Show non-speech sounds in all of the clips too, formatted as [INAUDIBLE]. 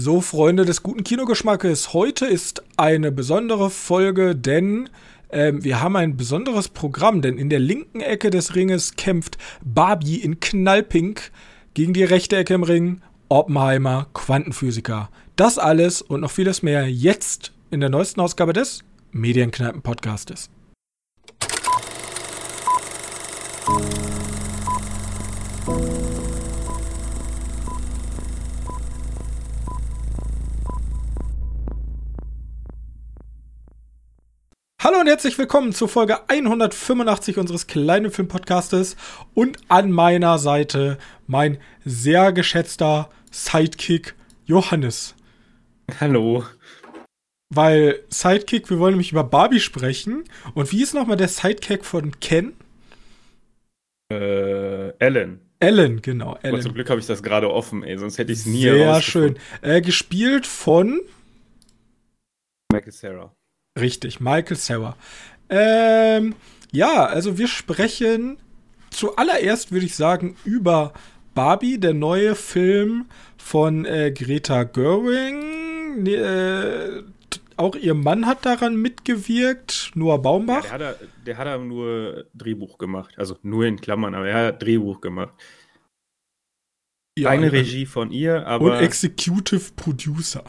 So, Freunde des guten Kinogeschmackes, heute ist eine besondere Folge, denn ähm, wir haben ein besonderes Programm, denn in der linken Ecke des Ringes kämpft Barbie in Knallpink gegen die rechte Ecke im Ring, Oppenheimer, Quantenphysiker. Das alles und noch vieles mehr jetzt in der neuesten Ausgabe des Medienkneipen-Podcastes. Hallo und herzlich willkommen zur Folge 185 unseres kleinen Filmpodcastes und an meiner Seite mein sehr geschätzter Sidekick Johannes. Hallo. Weil Sidekick, wir wollen nämlich über Barbie sprechen. Und wie ist nochmal der Sidekick von Ken? Äh, Ellen. Ellen, genau. Ellen. Aber zum Glück habe ich das gerade offen, ey, sonst hätte ich es nie Sehr schön. Äh, gespielt von Michael Sarah. Richtig, Michael Sarah. Ähm, ja, also wir sprechen zuallererst, würde ich sagen, über Barbie, der neue Film von äh, Greta Gerwig. Äh, auch ihr Mann hat daran mitgewirkt, Noah Baumbach. Ja, der, hat, der hat nur Drehbuch gemacht. Also nur in Klammern, aber er hat Drehbuch gemacht. Ja, Keine Regie von ihr, aber. Und Executive Producer.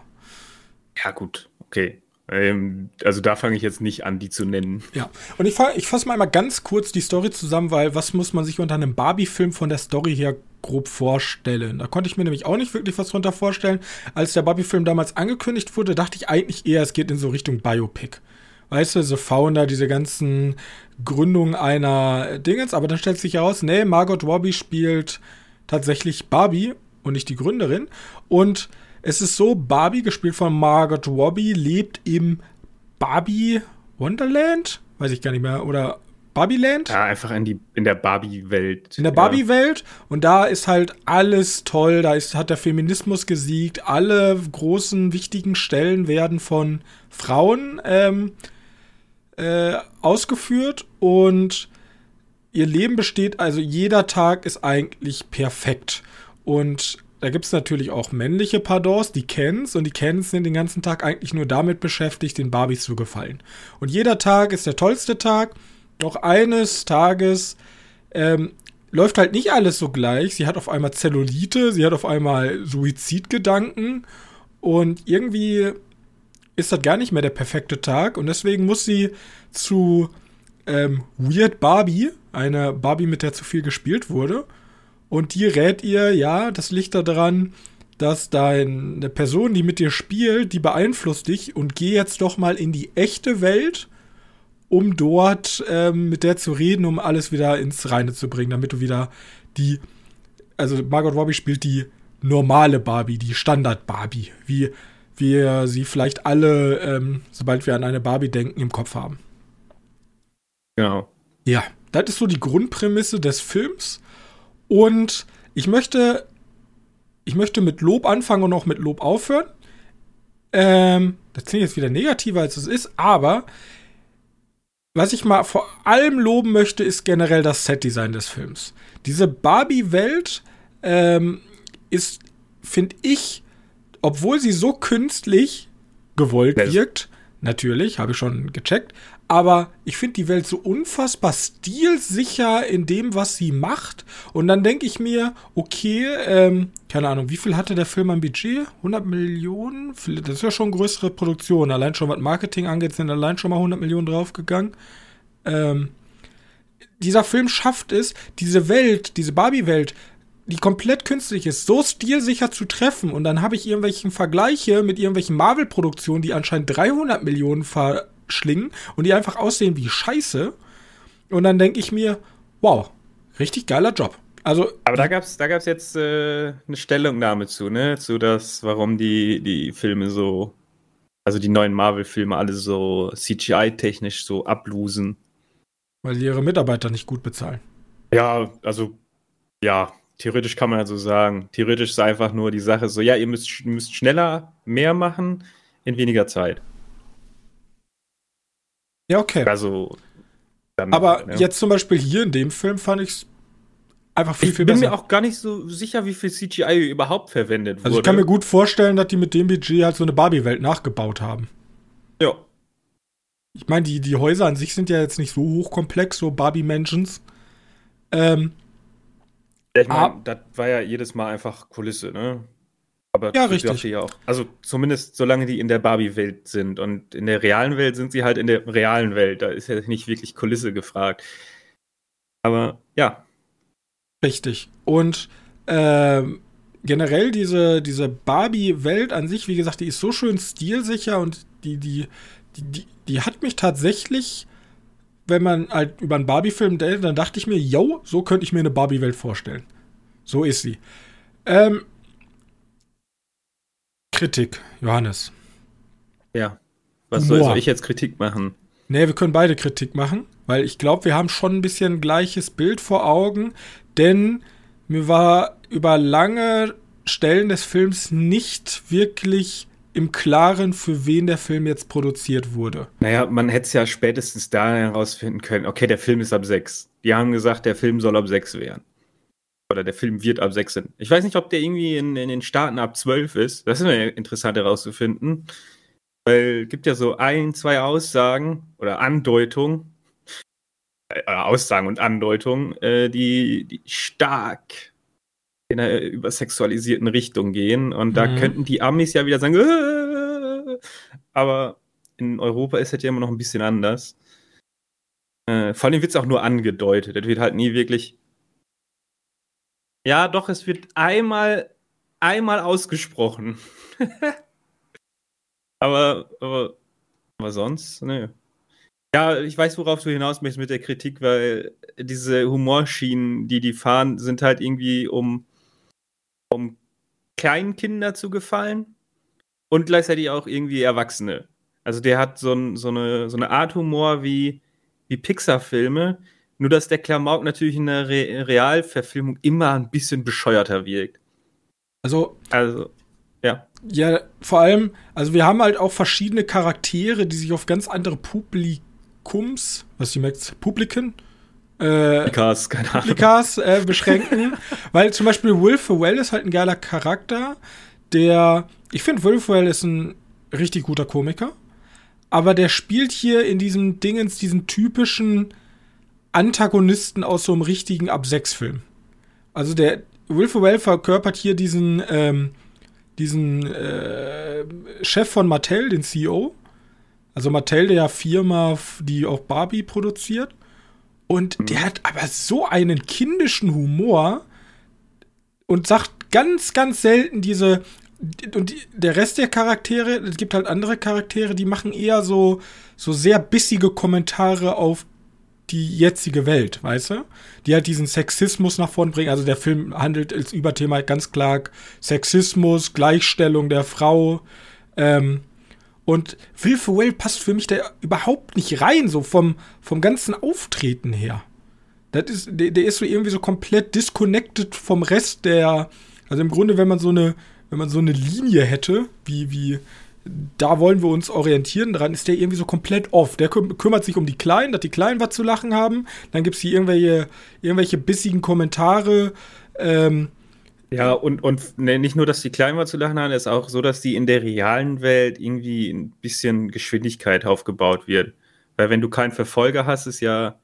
Ja, gut, okay. Ähm, also da fange ich jetzt nicht an, die zu nennen. Ja, und ich, ich fasse mal einmal ganz kurz die Story zusammen, weil was muss man sich unter einem Barbie-Film von der Story her grob vorstellen? Da konnte ich mir nämlich auch nicht wirklich was drunter vorstellen. Als der Barbie-Film damals angekündigt wurde, dachte ich eigentlich eher, es geht in so Richtung Biopic. Weißt du, so Founder, diese ganzen Gründungen einer Dingens, aber dann stellt sich heraus, nee, Margot Robbie spielt tatsächlich Barbie und nicht die Gründerin. Und es ist so, Barbie, gespielt von Margot Robbie, lebt im Barbie Wonderland? Weiß ich gar nicht mehr. Oder Barbieland? Ja, einfach in, die, in der Barbie-Welt. In der Barbie-Welt. Und da ist halt alles toll. Da ist, hat der Feminismus gesiegt. Alle großen, wichtigen Stellen werden von Frauen ähm, äh, ausgeführt. Und ihr Leben besteht, also jeder Tag ist eigentlich perfekt. Und da gibt es natürlich auch männliche Pardons, die Kens, und die Kens sind den ganzen Tag eigentlich nur damit beschäftigt, den Barbies zu gefallen. Und jeder Tag ist der tollste Tag, doch eines Tages ähm, läuft halt nicht alles so gleich. Sie hat auf einmal Zellulite, sie hat auf einmal Suizidgedanken. Und irgendwie ist das gar nicht mehr der perfekte Tag. Und deswegen muss sie zu ähm, Weird Barbie, eine Barbie, mit der zu viel gespielt wurde, und die rät ihr, ja, das liegt daran, dass deine Person, die mit dir spielt, die beeinflusst dich und geh jetzt doch mal in die echte Welt, um dort ähm, mit der zu reden, um alles wieder ins Reine zu bringen, damit du wieder die, also Margot Robbie spielt die normale Barbie, die Standard Barbie, wie wir sie vielleicht alle, ähm, sobald wir an eine Barbie denken, im Kopf haben. Genau. Ja, das ist so die Grundprämisse des Films. Und ich möchte, ich möchte mit Lob anfangen und auch mit Lob aufhören. Ähm, das klingt jetzt wieder negativer, als es ist, aber was ich mal vor allem loben möchte, ist generell das Setdesign des Films. Diese Barbie-Welt ähm, ist, finde ich, obwohl sie so künstlich gewollt wirkt, natürlich, habe ich schon gecheckt, aber ich finde die Welt so unfassbar stilsicher in dem, was sie macht. Und dann denke ich mir, okay, ähm, keine Ahnung, wie viel hatte der Film am Budget? 100 Millionen? Das ist ja schon größere Produktion. Allein schon was Marketing angeht, sind allein schon mal 100 Millionen draufgegangen. Ähm, dieser Film schafft es, diese Welt, diese Barbie-Welt, die komplett künstlich ist, so stilsicher zu treffen. Und dann habe ich irgendwelchen Vergleiche mit irgendwelchen Marvel-Produktionen, die anscheinend 300 Millionen ver schlingen und die einfach aussehen wie Scheiße. Und dann denke ich mir, wow, richtig geiler Job. Also, Aber da gab es da gab's jetzt äh, eine Stellungnahme zu, ne? Zu das, warum die, die Filme so, also die neuen Marvel-Filme alle so CGI-technisch so ablosen. Weil die ihre Mitarbeiter nicht gut bezahlen. Ja, also, ja, theoretisch kann man ja so sagen. Theoretisch ist einfach nur die Sache so, ja, ihr müsst, müsst schneller mehr machen in weniger Zeit. Ja, okay. Also. Dann, Aber ja. jetzt zum Beispiel hier in dem Film fand ich es einfach viel, ich viel bin besser. mir auch gar nicht so sicher, wie viel CGI überhaupt verwendet wurde. also ich kann mir gut vorstellen, dass die mit dem Budget halt so eine Barbie-Welt nachgebaut haben. Ja. Ich meine, die, die Häuser an sich sind ja jetzt nicht so hochkomplex, so Barbie-Mansions. Ähm, Ich meine, Ah. das war ja jedes Mal einfach Kulisse, ne? Aber Ja, richtig. Ja auch. Also zumindest solange die in der Barbie-Welt sind. Und in der realen Welt sind sie halt in der realen Welt. Da ist ja nicht wirklich Kulisse gefragt. Aber ja, Richtig. Und ähm, generell diese, diese Barbie-Welt an sich, wie gesagt, die ist so schön stilsicher und die, die, die, die, die hat mich tatsächlich, wenn man halt über einen Barbie-Film denkt, dann dachte ich mir, yo, so könnte ich mir eine Barbie-Welt vorstellen. So ist sie. Ähm, Kritik, Johannes. ja. Was Humor. soll, soll ich jetzt Kritik machen? Nee, wir können beide Kritik machen, weil ich glaube, wir haben schon ein bisschen gleiches Bild vor Augen, denn mir war über lange Stellen des Films nicht wirklich im Klaren, für wen der Film jetzt produziert wurde. Naja, man hätte es ja spätestens da herausfinden können, okay, der Film ist ab 6. Die haben gesagt, der Film soll ab 6 werden. Oder der Film wird ab 6 sein. Ich weiß nicht, ob der irgendwie in, in den Staaten ab 12 ist. Das ist mir interessant herauszufinden. Weil es gibt ja so ein, zwei Aussagen oder Andeutungen, äh, Aussagen und Andeutungen, äh, die, die stark in einer übersexualisierten Richtung gehen. Und da Mhm. könnten die Amis ja wieder sagen, äh, aber in Europa ist das ja immer noch ein bisschen anders. Äh, vor allem wird es auch nur angedeutet. Das wird halt nie wirklich. Ja, doch, es wird einmal, einmal ausgesprochen. [LAUGHS] aber, aber, aber sonst, ne. Ja, ich weiß, worauf du hinaus möchtest mit der Kritik, weil diese Humorschienen, die die fahren, sind halt irgendwie um, um kleinen zu gefallen und gleichzeitig auch irgendwie Erwachsene. Also der hat so, ein, so, eine, so eine Art Humor wie, wie Pixar-Filme, nur dass der Klamauk natürlich in der Re Realverfilmung immer ein bisschen bescheuerter wirkt. Also, Also, ja. ja, vor allem, also wir haben halt auch verschiedene Charaktere, die sich auf ganz andere Publikums, was die merkt, Publiken, äh, Pikas, keine Ahnung. Replikas äh, beschränken, [LAUGHS] weil zum Beispiel Will Ferrell ist halt ein geiler Charakter, der, ich finde Will Ferrell ist ein richtig guter Komiker, aber der spielt hier in diesem Dingens diesen typischen Antagonisten aus so einem richtigen Ab-6-Film. Also der Will Ferrell verkörpert hier diesen, ähm, diesen äh, Chef von Mattel, den CEO. Also Mattel, der Firma, die auch Barbie produziert. Und der hat aber so einen kindischen Humor und sagt ganz, ganz selten diese. Und die, der Rest der Charaktere, es gibt halt andere Charaktere, die machen eher so, so sehr bissige Kommentare auf die jetzige Welt, weißt du? Die halt diesen Sexismus nach vorn bringen. Also der Film handelt als Überthema ganz klar Sexismus, Gleichstellung der Frau. Ähm, und Will Ferrell passt für mich da überhaupt nicht rein, so vom, vom ganzen Auftreten her. Das ist, der, der ist so irgendwie so komplett disconnected vom Rest der. Also im Grunde, wenn man so eine, wenn man so eine Linie hätte, wie, wie, da wollen wir uns orientieren, dran ist der irgendwie so komplett off. Der küm kümmert sich um die Kleinen, dass die Kleinen was zu lachen haben. Dann gibt es hier irgendwelche, irgendwelche bissigen Kommentare. Ähm, Ja, und, und ne, nicht nur, dass die klein war zu lachen haben, es ist auch so, dass die in der realen Welt irgendwie ein bisschen Geschwindigkeit aufgebaut wird. Weil wenn du keinen Verfolger hast, ist ja.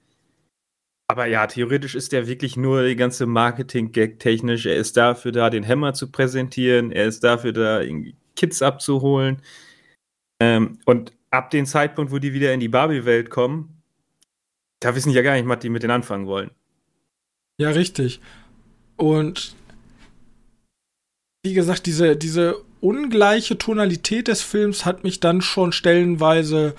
Aber ja, theoretisch ist der wirklich nur die ganze Marketing-Gag technisch. Er ist dafür da, den Hammer zu präsentieren. Er ist dafür da, irgendwie Kids abzuholen. Ähm, und ab dem Zeitpunkt, wo die wieder in die Barbie-Welt kommen, da wissen die ja gar nicht, was die mit denen anfangen wollen. Ja, richtig. Und wie gesagt, diese, diese ungleiche Tonalität des Films hat mich dann schon stellenweise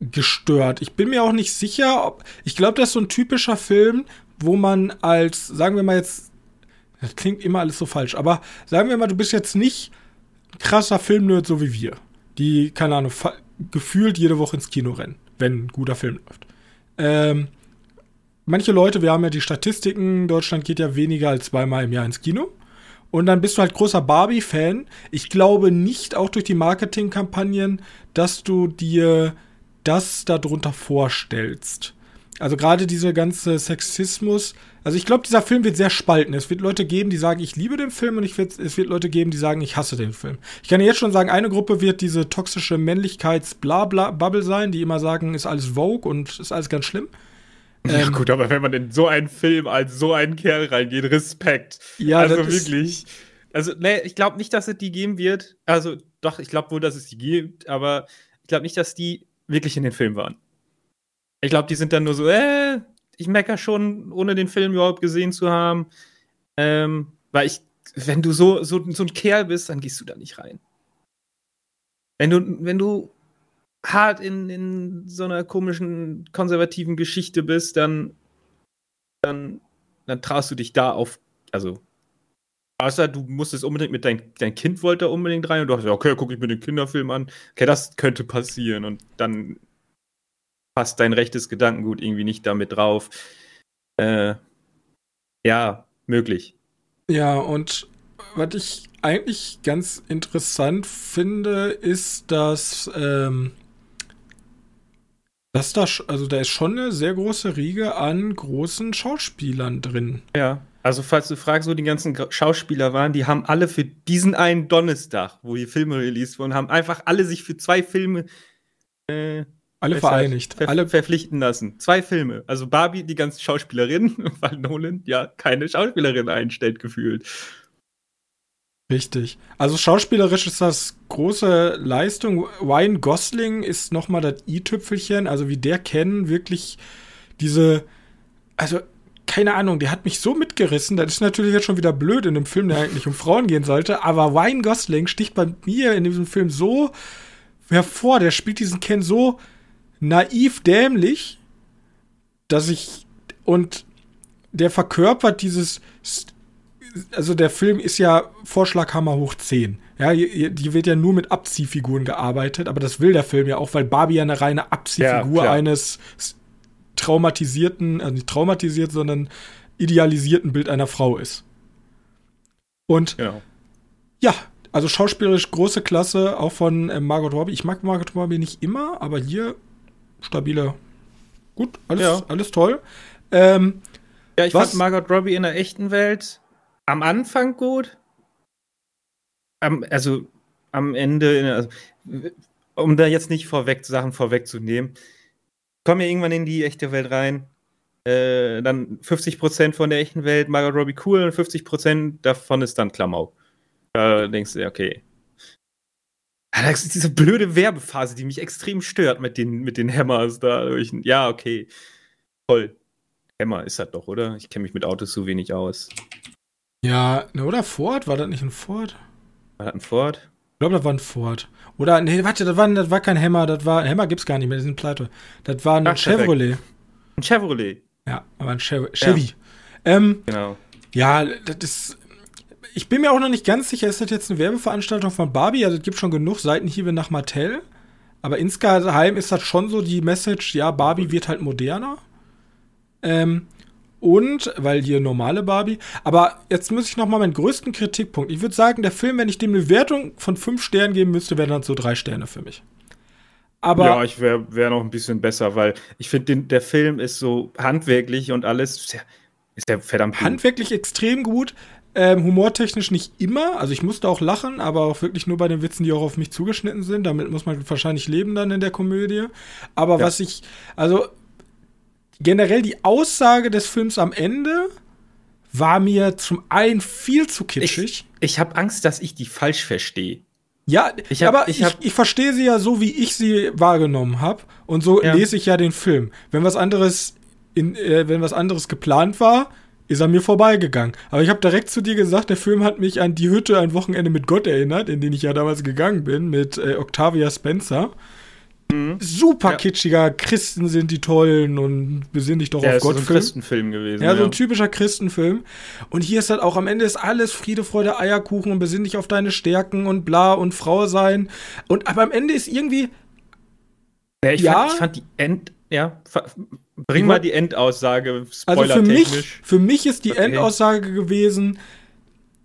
gestört. Ich bin mir auch nicht sicher, ob. Ich glaube, das ist so ein typischer Film, wo man als, sagen wir mal jetzt, das klingt immer alles so falsch, aber sagen wir mal, du bist jetzt nicht krasser Filmnerd so wie wir, die, keine Ahnung, gefühlt jede Woche ins Kino rennen, wenn ein guter Film läuft. Ähm, manche Leute, wir haben ja die Statistiken, Deutschland geht ja weniger als zweimal im Jahr ins Kino. Und dann bist du halt großer Barbie-Fan. Ich glaube nicht, auch durch die Marketingkampagnen, dass du dir das darunter vorstellst. Also gerade dieser ganze Sexismus. Also ich glaube, dieser Film wird sehr spalten. Es wird Leute geben, die sagen, ich liebe den Film und ich wird, es wird Leute geben, die sagen, ich hasse den Film. Ich kann jetzt schon sagen, eine Gruppe wird diese toxische Männlichkeits-Blabla-Bubble sein, die immer sagen, ist alles Vogue und ist alles ganz schlimm. Ja, ähm, gut, aber wenn man in so einen Film als so einen Kerl reingeht, Respekt. Ja, also wirklich. Also, ne, ich glaube nicht, dass es die geben wird. Also, doch, ich glaube wohl, dass es die gibt, aber ich glaube nicht, dass die wirklich in den Film waren. Ich glaube, die sind dann nur so, äh, ich mecker schon, ohne den Film überhaupt gesehen zu haben. Ähm, weil ich, wenn du so, so, so ein Kerl bist, dann gehst du da nicht rein. Wenn du, wenn du hart in, in so einer komischen, konservativen Geschichte bist, dann, dann, dann traust du dich da auf, also, außer du musstest unbedingt mit dein, dein Kind wollte unbedingt rein und du gesagt, okay, guck ich mir den Kinderfilm an. Okay, das könnte passieren und dann passt dein rechtes Gedankengut irgendwie nicht damit drauf. Äh, ja, möglich. Ja, und was ich eigentlich ganz interessant finde, ist, dass ähm, dass da, also da ist schon eine sehr große Riege an großen Schauspielern drin. Ja. Also, falls du fragst, wo die ganzen Schauspieler waren, die haben alle für diesen einen Donnerstag, wo die Filme released wurden, haben einfach alle sich für zwei Filme äh, alle vereinigt. Ver alle verpflichten lassen. Zwei Filme. Also Barbie, die ganze Schauspielerin, [LAUGHS] weil Nolan ja keine Schauspielerin einstellt, gefühlt. Richtig. Also schauspielerisch ist das große Leistung. Ryan Gosling ist noch mal das i-Tüpfelchen. Also wie der kennen, wirklich diese, also keine Ahnung, der hat mich so mitgerissen. Das ist natürlich jetzt schon wieder blöd in einem Film, der eigentlich um Frauen gehen sollte. Aber Ryan Gosling sticht bei mir in diesem Film so hervor. Der spielt diesen Ken so naiv dämlich, dass ich und der verkörpert dieses also der Film ist ja Vorschlaghammer hoch 10. Ja, die wird ja nur mit Abziehfiguren gearbeitet, aber das will der Film ja auch, weil Barbie ja eine reine Abziehfigur ja, eines traumatisierten, also nicht traumatisiert, sondern idealisierten Bild einer Frau ist. Und ja, ja also schauspielerisch große Klasse, auch von äh, Margot Robbie. Ich mag Margot Robbie nicht immer, aber hier stabile, gut, alles, ja. alles toll. Ähm, ja, ich was, fand Margot Robbie in der echten Welt am Anfang gut. Am, also am Ende, also, um da jetzt nicht vorweg Sachen vorwegzunehmen, kommen wir irgendwann in die echte Welt rein. Äh, dann 50% von der echten Welt Margot Robbie cool und 50% davon ist dann Klamauk. Da denkst du, okay. Das ist diese blöde Werbephase, die mich extrem stört mit den, mit den Hammers da. Ja, okay. Toll. Hammer ist das doch, oder? Ich kenne mich mit Autos so wenig aus. Ja, ne, oder Ford? War das nicht ein Ford? War das ein Ford? Ich glaube, das war ein Ford. Oder, nee, warte, das war, das war kein Hammer, das war, Hammer gibt's gar nicht mehr, die sind pleite. Das war ein Ach, Chevrolet. Ein Chevrolet? Ja, aber ein Chev Chevy. Ja. Ähm, genau. Ja, das ist, ich bin mir auch noch nicht ganz sicher, ist das jetzt eine Werbeveranstaltung von Barbie? Also, es gibt schon genug Seitenhiebe nach Mattel. Aber insgeheim ist das schon so die Message, ja, Barbie wird halt moderner. Ähm, und, weil hier normale Barbie. Aber jetzt muss ich noch mal meinen größten Kritikpunkt. Ich würde sagen, der Film, wenn ich dem eine Wertung von fünf Sternen geben müsste, wäre dann so drei Sterne für mich. Aber ja, ich wäre wär noch ein bisschen besser, weil ich finde, der Film ist so handwerklich und alles ist ja, ist ja verdammt gut. Handwerklich extrem gut. Ähm, humortechnisch nicht immer. Also ich musste auch lachen, aber auch wirklich nur bei den Witzen, die auch auf mich zugeschnitten sind. Damit muss man wahrscheinlich leben dann in der Komödie. Aber ja. was ich, also generell die Aussage des Films am Ende war mir zum einen viel zu kitschig. Ich, ich habe Angst, dass ich die falsch verstehe. Ja, ich hab, aber ich, ich, ich verstehe sie ja so, wie ich sie wahrgenommen habe. Und so ja. lese ich ja den Film. Wenn was anderes, in, äh, wenn was anderes geplant war, ist er mir vorbeigegangen. Aber ich habe direkt zu dir gesagt, der Film hat mich an die Hütte ein Wochenende mit Gott erinnert, in den ich ja damals gegangen bin, mit äh, Octavia Spencer. Mhm. Super ja. kitschiger Christen sind die tollen und besinn dich doch ja, auf Gott. Ja, so ein Christenfilm gewesen. Ja, so ein typischer Christenfilm. Und hier ist halt auch am Ende ist alles Friede, Freude, Eierkuchen und besinn dich auf deine Stärken und bla und Frau sein. Und aber am Ende ist irgendwie. Ja, ich, ja, fand, ich fand die End. Ja, bring mal die Endaussage. Also für mich, für mich ist die okay. Endaussage gewesen.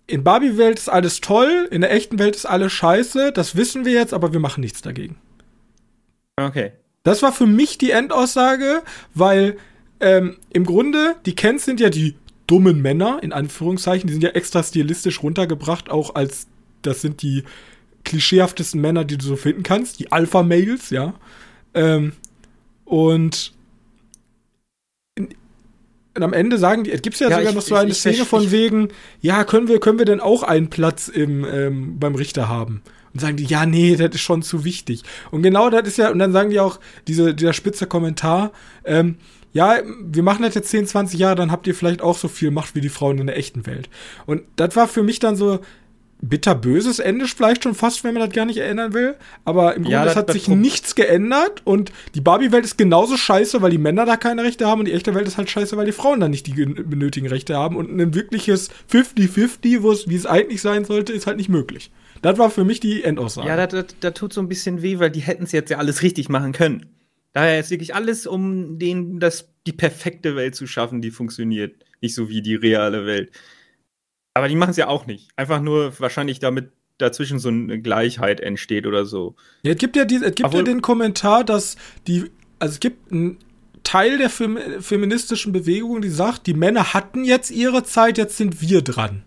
In Barbie-Welt ist alles toll, in der echten Welt ist alles scheiße, das wissen wir jetzt, aber wir machen nichts dagegen. Okay. Das war für mich die Endaussage, weil ähm, im Grunde, die Kens sind ja die dummen Männer, in Anführungszeichen, die sind ja extra stilistisch runtergebracht, auch als, das sind die klischeehaftesten Männer, die du so finden kannst, die Alpha-Males, ja. Ähm, und, und am Ende sagen die, es gibt ja, ja sogar ich, noch so eine ich, Szene ich, von wegen, ja, können wir, können wir denn auch einen Platz im, ähm, beim Richter haben? Und sagen die, ja, nee, das ist schon zu wichtig. Und genau das ist ja, und dann sagen die auch, diese, dieser spitze Kommentar, ähm, ja, wir machen das jetzt 10, 20 Jahre, dann habt ihr vielleicht auch so viel Macht wie die Frauen in der echten Welt. Und das war für mich dann so bitterböses Ende vielleicht schon fast, wenn man das gar nicht erinnern will. Aber im Grunde ja, das, hat das sich nichts geändert und die Barbie-Welt ist genauso scheiße, weil die Männer da keine Rechte haben und die echte Welt ist halt scheiße, weil die Frauen da nicht die benötigen Rechte haben und ein wirkliches 50-50, wie es eigentlich sein sollte, ist halt nicht möglich. Das war für mich die Endaussage. Ja, da, da, tut so ein bisschen weh, weil die hätten es jetzt ja alles richtig machen können. Daher ist wirklich alles, um denen das, die perfekte Welt zu schaffen, die funktioniert. Nicht so wie die reale Welt. Aber die machen es ja auch nicht. Einfach nur wahrscheinlich damit dazwischen so eine Gleichheit entsteht oder so. Ja, es gibt ja, die, es gibt ja den Kommentar, dass die, also es gibt einen Teil der Fem feministischen Bewegung, die sagt, die Männer hatten jetzt ihre Zeit, jetzt sind wir dran.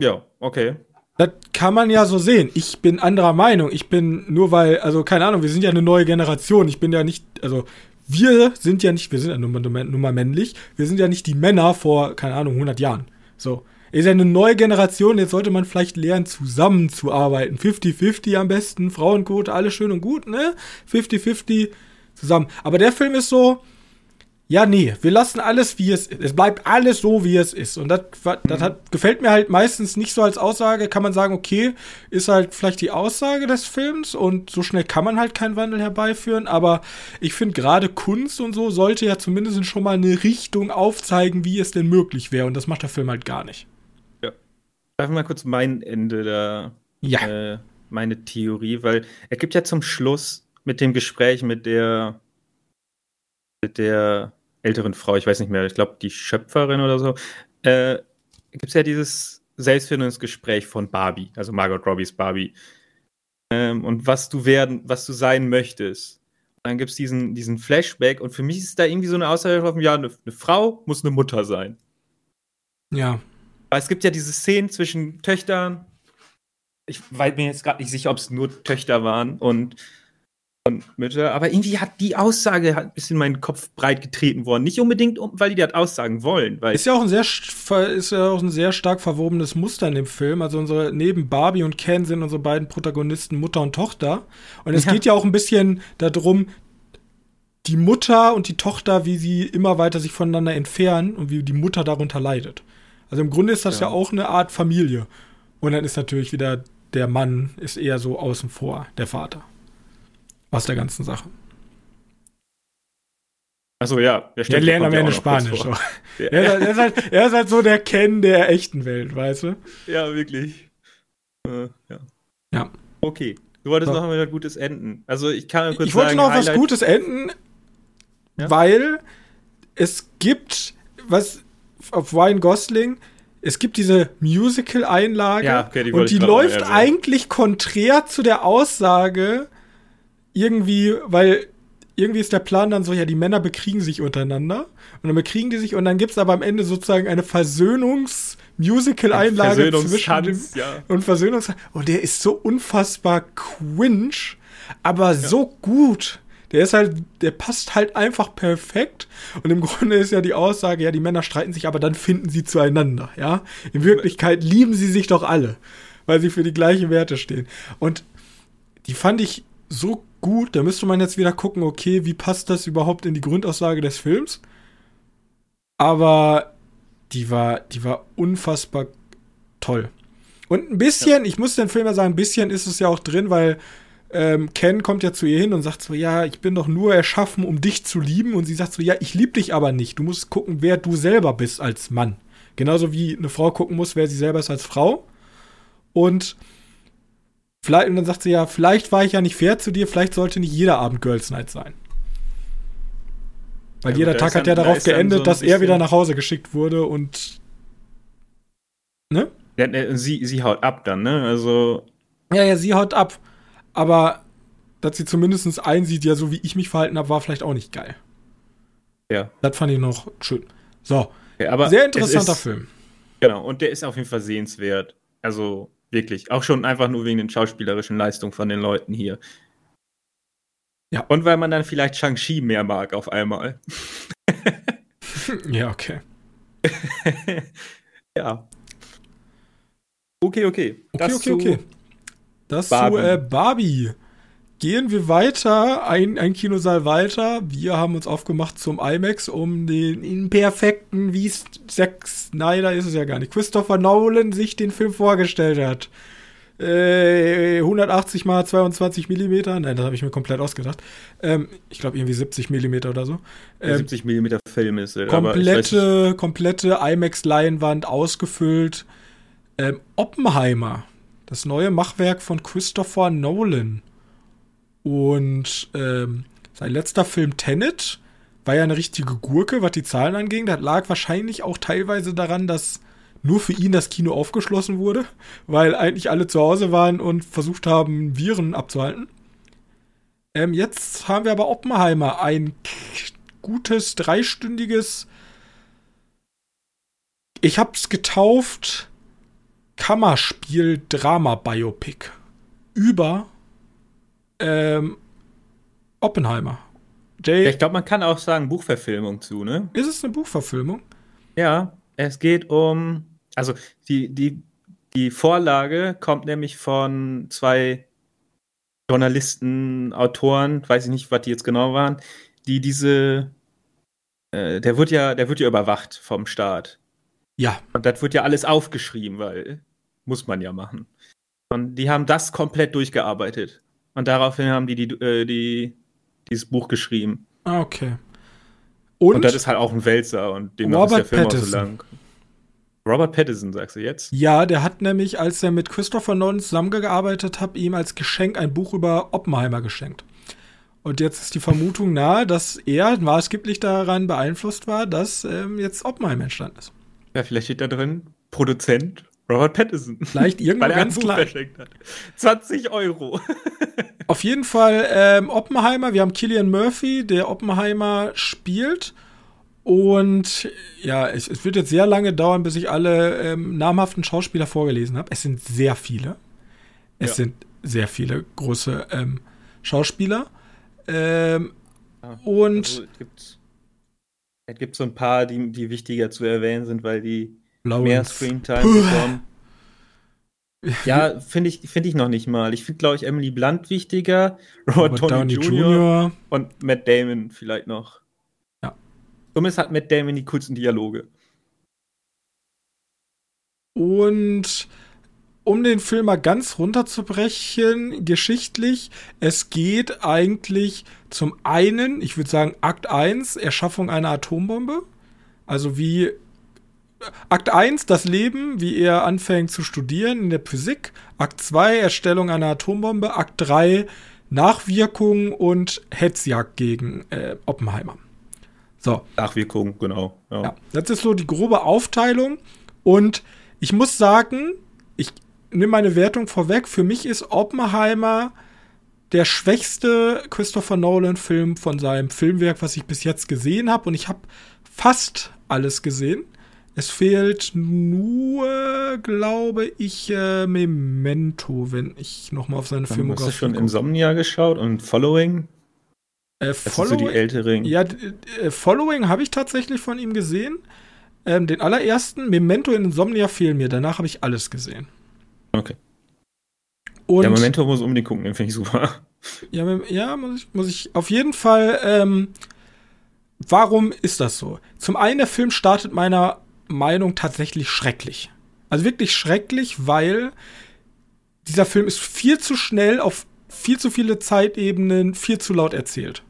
Ja, okay. Das kann man ja so sehen. Ich bin anderer Meinung. Ich bin nur weil, also keine Ahnung, wir sind ja eine neue Generation. Ich bin ja nicht, also wir sind ja nicht, wir sind ja nur, nur, nur mal männlich. Wir sind ja nicht die Männer vor, keine Ahnung, 100 Jahren. So. Ist ja eine neue Generation, jetzt sollte man vielleicht lernen, zusammenzuarbeiten. 50-50 am besten, Frauenquote, alles schön und gut, ne? 50-50 zusammen. Aber der Film ist so, ja, nee, wir lassen alles, wie es ist. Es bleibt alles so, wie es ist. Und das, das hat, gefällt mir halt meistens nicht so als Aussage. Kann man sagen, okay, ist halt vielleicht die Aussage des Films und so schnell kann man halt keinen Wandel herbeiführen. Aber ich finde gerade Kunst und so sollte ja zumindest schon mal eine Richtung aufzeigen, wie es denn möglich wäre. Und das macht der Film halt gar nicht. Ja. Darf ich mal kurz mein Ende da, ja. Äh, meine Theorie, weil er gibt ja zum Schluss mit dem Gespräch mit der, mit der älteren Frau, ich weiß nicht mehr, ich glaube die Schöpferin oder so, äh, gibt es ja dieses Selbstfindungsgespräch von Barbie, also Margot Robbies Barbie. Ähm, und was du werden, was du sein möchtest. Und dann gibt es diesen, diesen Flashback und für mich ist da irgendwie so eine Aussage drauf, ja, eine, eine Frau muss eine Mutter sein. Ja. Weil es gibt ja diese Szenen zwischen Töchtern. Ich weiß mir jetzt gerade nicht sicher, ob es nur Töchter waren und und Mütter, aber irgendwie hat die Aussage ein bisschen meinen Kopf breit getreten worden. Nicht unbedingt, weil die das aussagen wollen. ist ja auch ein sehr ist ja auch ein sehr stark verwobenes Muster in dem Film. Also unsere neben Barbie und Ken sind unsere beiden Protagonisten Mutter und Tochter. Und es ja. geht ja auch ein bisschen darum, die Mutter und die Tochter, wie sie immer weiter sich voneinander entfernen und wie die Mutter darunter leidet. Also im Grunde ist das ja, ja auch eine Art Familie. Und dann ist natürlich wieder der Mann ist eher so außen vor, der Vater aus der ganzen Sache. Achso, ja. Der, der lernt am Ende Spanisch. Ja. [LAUGHS] Er, ist halt, er, ist halt, so der Ken der echten Welt, weißt du? Ja, wirklich. Äh, ja. Ja. Okay. Du wolltest so. noch mal was Gutes enden. Also ich kann kurz Ich wollte sagen, noch Highlight was Gutes enden, ja? weil es gibt, was auf Ryan Gosling, es gibt diese Musical-Einlage ja, okay, die und die läuft eigentlich konträr zu der Aussage, irgendwie, weil irgendwie ist der Plan dann so, ja, die Männer bekriegen sich untereinander und dann bekriegen die sich und dann gibt es aber am Ende sozusagen eine Versöhnungs-Musical-Einlage zwischen dem ja. und Versöhnungs und der ist so unfassbar quinch, aber ja. so gut. Der ist halt, der passt halt einfach perfekt. Und im Grunde ist ja die Aussage, ja, die Männer streiten sich, aber dann finden sie zueinander, ja. In Wirklichkeit lieben sie sich doch alle, weil sie für die gleichen Werte stehen. Und die fand ich so gut. Da müsste man jetzt wieder gucken, okay, wie passt das überhaupt in die Grundaussage des Films? Aber die war, die war unfassbar toll. Und ein bisschen, ja. ich muss den Film ja sagen, ein bisschen ist es ja auch drin, weil ähm, Ken kommt ja zu ihr hin und sagt so, ja, ich bin doch nur erschaffen, um dich zu lieben. Und sie sagt so, ja, ich liebe dich aber nicht. Du musst gucken, wer du selber bist als Mann. Genauso wie eine Frau gucken muss, wer sie selber ist als Frau. Und Vielleicht, und dann sagt sie ja, vielleicht war ich ja nicht fair zu dir, vielleicht sollte nicht jeder Abend Girls Night sein. Weil ja, jeder Tag hat ja darauf geendet, so dass er wieder nach Hause geschickt wurde und. Ne? Ja, ne, sie, sie haut ab dann, ne? Also. Ja, ja, sie haut ab. Aber dass sie zumindest einsieht, ja, so wie ich mich verhalten habe, war vielleicht auch nicht geil. Ja. Das fand ich noch schön. So. Ja, aber Sehr interessanter ist, Film. Genau, und der ist auf jeden Fall sehenswert. Also wirklich. Auch schon einfach nur wegen den schauspielerischen Leistungen von den Leuten hier. Ja. Und weil man dann vielleicht Shang-Chi mehr mag auf einmal. [LAUGHS] ja, okay. [LAUGHS] ja. Okay, okay. Das okay, okay, okay. Das Barbie. zu äh, Barbie. Gehen wir weiter, ein, ein Kinosaal weiter. Wir haben uns aufgemacht zum IMAX, um den imperfekten, wie Zack Snyder ist es ja gar nicht, Christopher Nolan sich den Film vorgestellt hat. Äh, 180 mal 22 Millimeter, nein, das habe ich mir komplett ausgedacht. Ähm, ich glaube irgendwie 70 Millimeter oder so. Ähm, 70 Millimeter Film ist. Äh, komplette, komplette IMAX-Leinwand ausgefüllt. Ähm, Oppenheimer, das neue Machwerk von Christopher Nolan. Und ähm, sein letzter Film Tenet war ja eine richtige Gurke, was die Zahlen anging. Das lag wahrscheinlich auch teilweise daran, dass nur für ihn das Kino aufgeschlossen wurde, [LAUGHS] weil eigentlich alle zu Hause waren und versucht haben, Viren abzuhalten. Ähm, jetzt haben wir aber Oppenheimer, ein gutes, dreistündiges. Ich hab's getauft Kammerspiel-Drama-Biopic über ähm, Oppenheimer. Jay, ja, ich glaube, man kann auch sagen Buchverfilmung zu, ne? Ist es eine Buchverfilmung? Ja, es geht um, also die, die, die Vorlage kommt nämlich von zwei Journalisten, Autoren, weiß ich nicht, was die jetzt genau waren, die diese, äh, der wird ja, der wird ja überwacht vom Staat. Ja. Und das wird ja alles aufgeschrieben, weil muss man ja machen. Und die haben das komplett durchgearbeitet. Und daraufhin haben die, die, äh, die dieses Buch geschrieben. Ah, okay. Und, und das ist halt auch ein Wälzer und dem ist der Film Pattinson. auch so lang. Robert Pattinson, sagst du jetzt? Ja, der hat nämlich, als er mit Christopher Nolan zusammengearbeitet hat, ihm als Geschenk ein Buch über Oppenheimer geschenkt. Und jetzt ist die Vermutung nahe, dass er maßgeblich daran beeinflusst war, dass ähm, jetzt Oppenheimer entstanden ist. Ja, vielleicht steht da drin, Produzent Robert Pattinson. Vielleicht irgendwann ganz klar. 20 Euro. [LAUGHS] Auf jeden Fall ähm, Oppenheimer. Wir haben Killian Murphy, der Oppenheimer spielt. Und ja, es, es wird jetzt sehr lange dauern, bis ich alle ähm, namhaften Schauspieler vorgelesen habe. Es sind sehr viele. Es ja. sind sehr viele große ähm, Schauspieler. Ähm, ja, und also, es, gibt, es gibt so ein paar, die, die wichtiger zu erwähnen sind, weil die Lawrence. mehr Screentime bekommen. [LAUGHS] Ja, finde ich, find ich noch nicht mal. Ich finde, glaube ich, Emily Blunt wichtiger, [LAUGHS] Robert, Robert Downey, Downey Jr. Jr. und Matt Damon vielleicht noch. Ja. Zumindest hat Matt Damon die coolsten Dialoge. Und um den Film mal ganz runterzubrechen, geschichtlich, es geht eigentlich zum einen, ich würde sagen, Akt 1, Erschaffung einer Atombombe. Also wie Akt 1, das Leben, wie er anfängt zu studieren in der Physik. Akt 2, Erstellung einer Atombombe. Akt 3, Nachwirkung und Hetzjagd gegen äh, Oppenheimer. So. Nachwirkung, genau. Ja. ja. Das ist so die grobe Aufteilung. Und ich muss sagen, ich nehme meine Wertung vorweg. Für mich ist Oppenheimer der schwächste Christopher Nolan-Film von seinem Filmwerk, was ich bis jetzt gesehen habe. Und ich habe fast alles gesehen. Es fehlt nur, glaube ich, äh, Memento, wenn ich noch mal auf seine Filmografie Hast du schon gucke. Insomnia geschaut und Following? Äh, Following, so die älteren. Ja, äh, Following habe ich tatsächlich von ihm gesehen. Ähm, den allerersten, Memento in Insomnia fehlen mir. Danach habe ich alles gesehen. Okay. Und ja, Memento muss unbedingt gucken, den finde ich super. Ja, ja muss, ich, muss ich auf jeden Fall. Ähm, warum ist das so? Zum einen, der Film startet meiner Meinung tatsächlich schrecklich. Also wirklich schrecklich, weil dieser Film ist viel zu schnell auf viel zu viele Zeitebenen viel zu laut erzählt.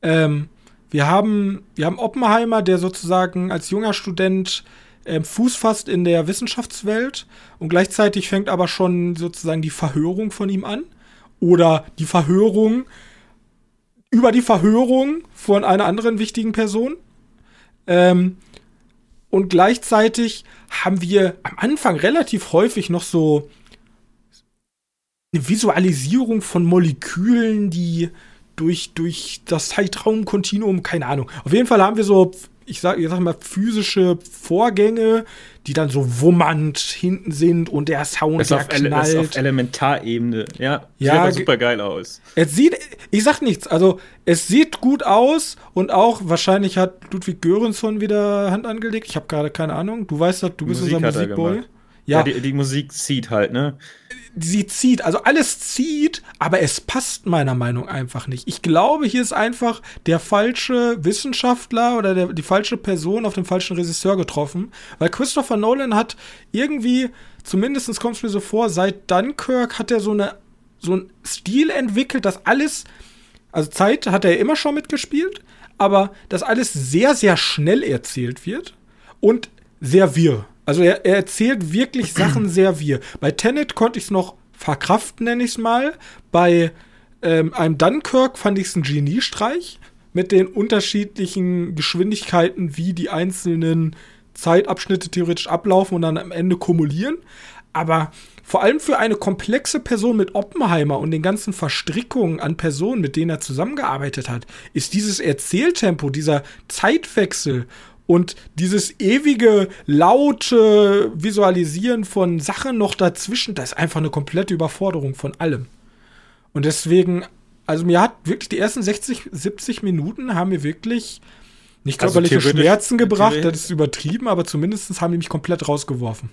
Ähm, wir haben, wir haben Oppenheimer, der sozusagen als junger Student ähm, Fuß fasst in der Wissenschaftswelt und gleichzeitig fängt aber schon sozusagen die Verhörung von ihm an. Oder die Verhörung über die Verhörung von einer anderen wichtigen Person. Ähm, und gleichzeitig haben wir am Anfang relativ häufig noch so eine Visualisierung von Molekülen, die durch, durch das Zeitraumkontinuum, keine Ahnung. Auf jeden Fall haben wir so ich sag, ich sag mal, physische Vorgänge, die dann so wummernd hinten sind und der Sound, das der auf knallt. Das auf Elementarebene, ja. Ja, sieht super geil aus. Es sieht, ich sag nichts, also es sieht gut aus und auch wahrscheinlich hat Ludwig Göransson wieder Hand angelegt. Ich habe gerade keine Ahnung. Du weißt, du bist Musik unser Musikboy. Ja, ja die, die, Musik zieht halt, ne? Sie zieht, also alles zieht, aber es passt meiner Meinung einfach nicht. Ich glaube, hier ist einfach der falsche Wissenschaftler oder der, die falsche Person auf den falschen Regisseur getroffen, weil Christopher Nolan hat irgendwie, zumindest kommt es mir so vor, seit Dunkirk hat er so eine so einen Stil entwickelt, dass alles, also Zeit hat er immer schon mitgespielt, aber dass alles sehr, sehr schnell erzählt wird und sehr wirr. Also er, er erzählt wirklich [CLEARS THROAT] Sachen sehr wir. Bei Tenet konnte ich es noch verkraften, nenne ich es mal. Bei ähm, einem Dunkirk fand ich es ein Geniestreich mit den unterschiedlichen Geschwindigkeiten, wie die einzelnen Zeitabschnitte theoretisch ablaufen und dann am Ende kumulieren. Aber vor allem für eine komplexe Person mit Oppenheimer und den ganzen Verstrickungen an Personen, mit denen er zusammengearbeitet hat, ist dieses Erzähltempo, dieser Zeitwechsel und dieses ewige, laute Visualisieren von Sachen noch dazwischen, das ist einfach eine komplette Überforderung von allem. Und deswegen, also mir hat wirklich die ersten 60, 70 Minuten haben mir wirklich nicht körperliche also Schmerzen gebracht, das ist übertrieben, aber zumindest haben die mich komplett rausgeworfen.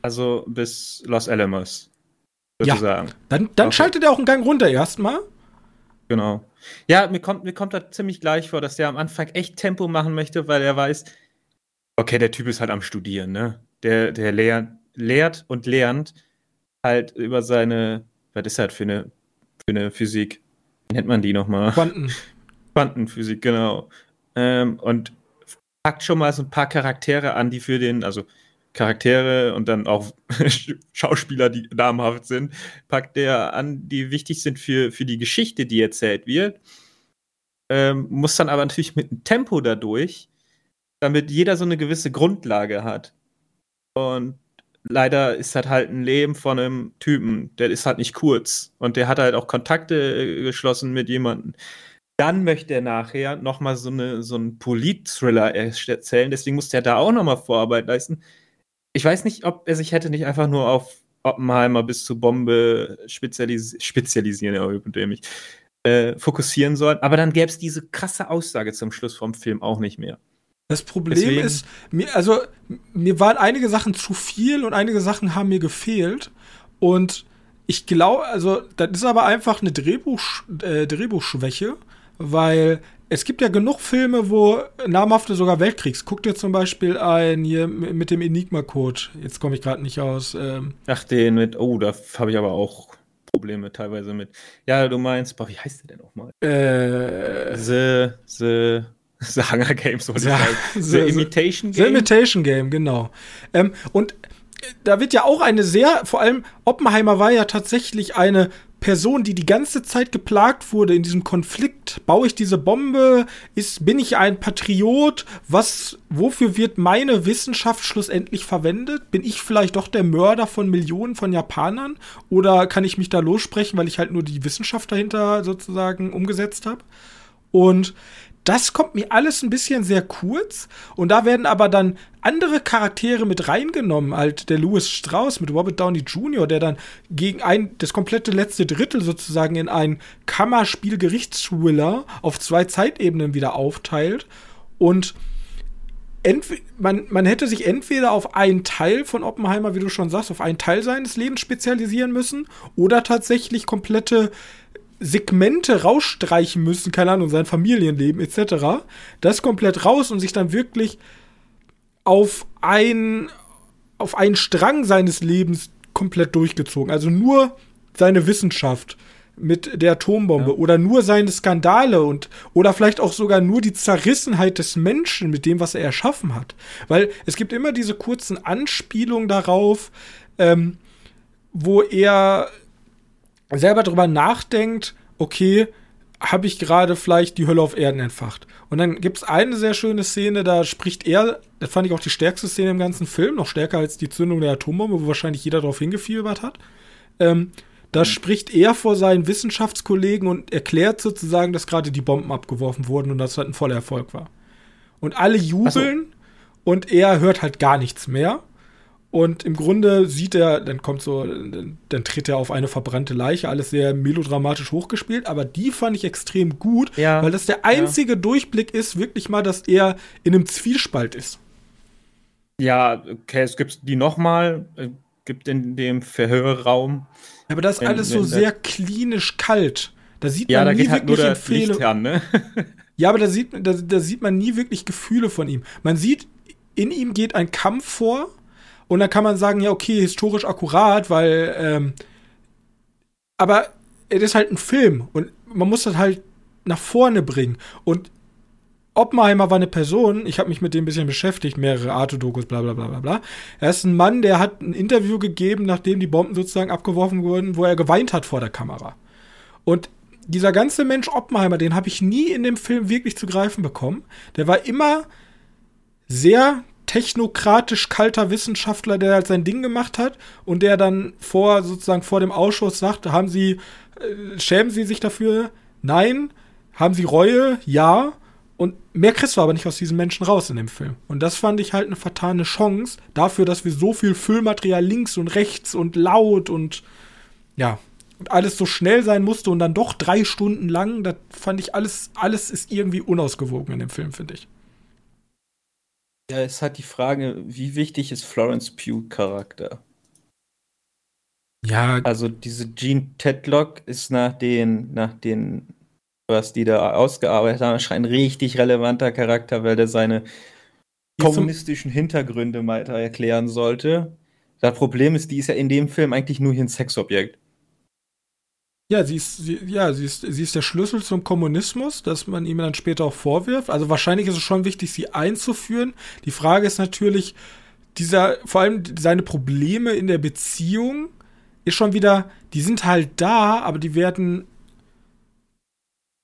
Also bis Los Alamos, sozusagen. Ja, dann, dann okay. schaltet er auch einen Gang runter erstmal. Genau. Ja, mir kommt, mir kommt da ziemlich gleich vor, dass der am Anfang echt Tempo machen möchte, weil er weiß, okay, der Typ ist halt am Studieren, ne? Der, der lehrt, lehrt und lernt halt über seine, was ist halt für eine, für eine Physik? Wie nennt man die nochmal? Quanten. Quantenphysik, genau. Ähm, und packt schon mal so ein paar Charaktere an, die für den, also Charaktere und dann auch [LAUGHS] Schauspieler, die namhaft sind, packt der an, die wichtig sind für, für die Geschichte, die erzählt wird. Ähm, muss dann aber natürlich mit einem Tempo dadurch, damit jeder so eine gewisse Grundlage hat. Und leider ist das halt ein Leben von einem Typen, der ist halt nicht kurz. Und der hat halt auch Kontakte äh, geschlossen mit jemandem. Dann möchte er nachher nochmal so, eine, so einen Polit-Thriller erzählen. Deswegen muss der da auch nochmal Vorarbeit leisten ich weiß nicht, ob er sich hätte nicht einfach nur auf Oppenheimer bis zur Bombe spezialis spezialisieren, ja, überdämlich, äh, fokussieren sollen. Aber dann gäbe es diese krasse Aussage zum Schluss vom Film auch nicht mehr. Das Problem Deswegen, ist, mir, also, mir waren einige Sachen zu viel und einige Sachen haben mir gefehlt. Und ich glaube, also, das ist aber einfach eine Drehbuch, äh, Drehbuchschwäche, weil es gibt ja genug Filme, wo namhafte sogar Weltkriegs. Guck dir zum Beispiel ein hier mit dem Enigma-Code. Jetzt komme ich gerade nicht aus. Ähm. Ach, den mit, oh, da habe ich aber auch Probleme teilweise mit. Ja, du meinst, boah, wie heißt der denn nochmal? Äh. The, the, the Hunger Games, ich sagen. The, the Imitation Game. The Imitation Game, genau. Ähm, und da wird ja auch eine sehr, vor allem Oppenheimer war ja tatsächlich eine Person, die die ganze Zeit geplagt wurde in diesem Konflikt. Baue ich diese Bombe? Ist, bin ich ein Patriot? Was, wofür wird meine Wissenschaft schlussendlich verwendet? Bin ich vielleicht doch der Mörder von Millionen von Japanern? Oder kann ich mich da lossprechen, weil ich halt nur die Wissenschaft dahinter sozusagen umgesetzt habe? Und das kommt mir alles ein bisschen sehr kurz. Und da werden aber dann andere Charaktere mit reingenommen. Halt der Louis Strauss mit Robert Downey Jr., der dann gegen ein, das komplette letzte Drittel sozusagen in ein Kammerspiel-Gerichtsthriller auf zwei Zeitebenen wieder aufteilt. Und man, man hätte sich entweder auf einen Teil von Oppenheimer, wie du schon sagst, auf einen Teil seines Lebens spezialisieren müssen oder tatsächlich komplette Segmente rausstreichen müssen, keine Ahnung, sein Familienleben etc. Das komplett raus und sich dann wirklich auf ein auf einen Strang seines Lebens komplett durchgezogen. Also nur seine Wissenschaft mit der Atombombe ja. oder nur seine Skandale und oder vielleicht auch sogar nur die Zerrissenheit des Menschen mit dem, was er erschaffen hat. Weil es gibt immer diese kurzen Anspielungen darauf, ähm, wo er selber darüber nachdenkt, okay, habe ich gerade vielleicht die Hölle auf Erden entfacht. Und dann gibt es eine sehr schöne Szene, da spricht er, das fand ich auch die stärkste Szene im ganzen Film, noch stärker als die Zündung der Atombombe, wo wahrscheinlich jeder darauf hingefiebert hat. Ähm, Da mhm. spricht er vor seinen Wissenschaftskollegen und erklärt sozusagen, dass gerade die Bomben abgeworfen wurden und das halt ein voller Erfolg war. Und alle jubeln so. und er hört halt gar nichts mehr. Und im Grunde sieht er, dann kommt so, dann tritt er auf eine verbrannte Leiche, alles sehr melodramatisch hochgespielt, aber die fand ich extrem gut, ja, weil das der einzige ja. Durchblick ist, wirklich mal, dass er in einem Zwiespalt ist. Ja, okay, es gibt die nochmal, äh, gibt in dem Verhörraum. Aber das ist wenn, alles so sehr klinisch kalt. Da sieht ja, man da nie halt wirklich Empfehlungen. An, ne? [LAUGHS] ja, aber da sieht, da, da sieht man nie wirklich Gefühle von ihm. Man sieht, in ihm geht ein Kampf vor und dann kann man sagen, ja, okay, historisch akkurat, weil, ähm, aber es ist halt ein Film und man muss das halt nach vorne bringen. Und Oppenheimer war eine Person, ich habe mich mit dem ein bisschen beschäftigt, mehrere Arte-Dokus, bla bla bla bla bla. Er ist ein Mann, der hat ein Interview gegeben, nachdem die Bomben sozusagen abgeworfen wurden, wo er geweint hat vor der Kamera. Und dieser ganze Mensch Oppenheimer, den habe ich nie in dem Film wirklich zu greifen bekommen. Der war immer sehr technokratisch kalter Wissenschaftler, der halt sein Ding gemacht hat und der dann vor sozusagen vor dem Ausschuss sagt, haben Sie äh, schämen Sie sich dafür? Nein. Haben Sie Reue? Ja. Und mehr kriegst du aber nicht aus diesen Menschen raus in dem Film. Und das fand ich halt eine vertane Chance dafür, dass wir so viel Füllmaterial links und rechts und laut und ja, und alles so schnell sein musste und dann doch drei Stunden lang. Das fand ich alles, alles ist irgendwie unausgewogen in dem Film, finde ich. Ja, es hat die Frage, wie wichtig ist Florence Pugh Charakter? Ja. Also diese Jean Tedlock ist nach den, nach den, was die da ausgearbeitet haben, scheint ein richtig relevanter Charakter, weil der seine kommunistischen Hintergründe mal erklären sollte. Das Problem ist, die ist ja in dem Film eigentlich nur hier ein Sexobjekt. Ja, sie ist, sie, ja, sie ist, sie ist der Schlüssel zum Kommunismus, dass man ihm dann später auch vorwirft. Also wahrscheinlich ist es schon wichtig, sie einzuführen. Die Frage ist natürlich, dieser, vor allem seine Probleme in der Beziehung ist schon wieder, die sind halt da, aber die werden,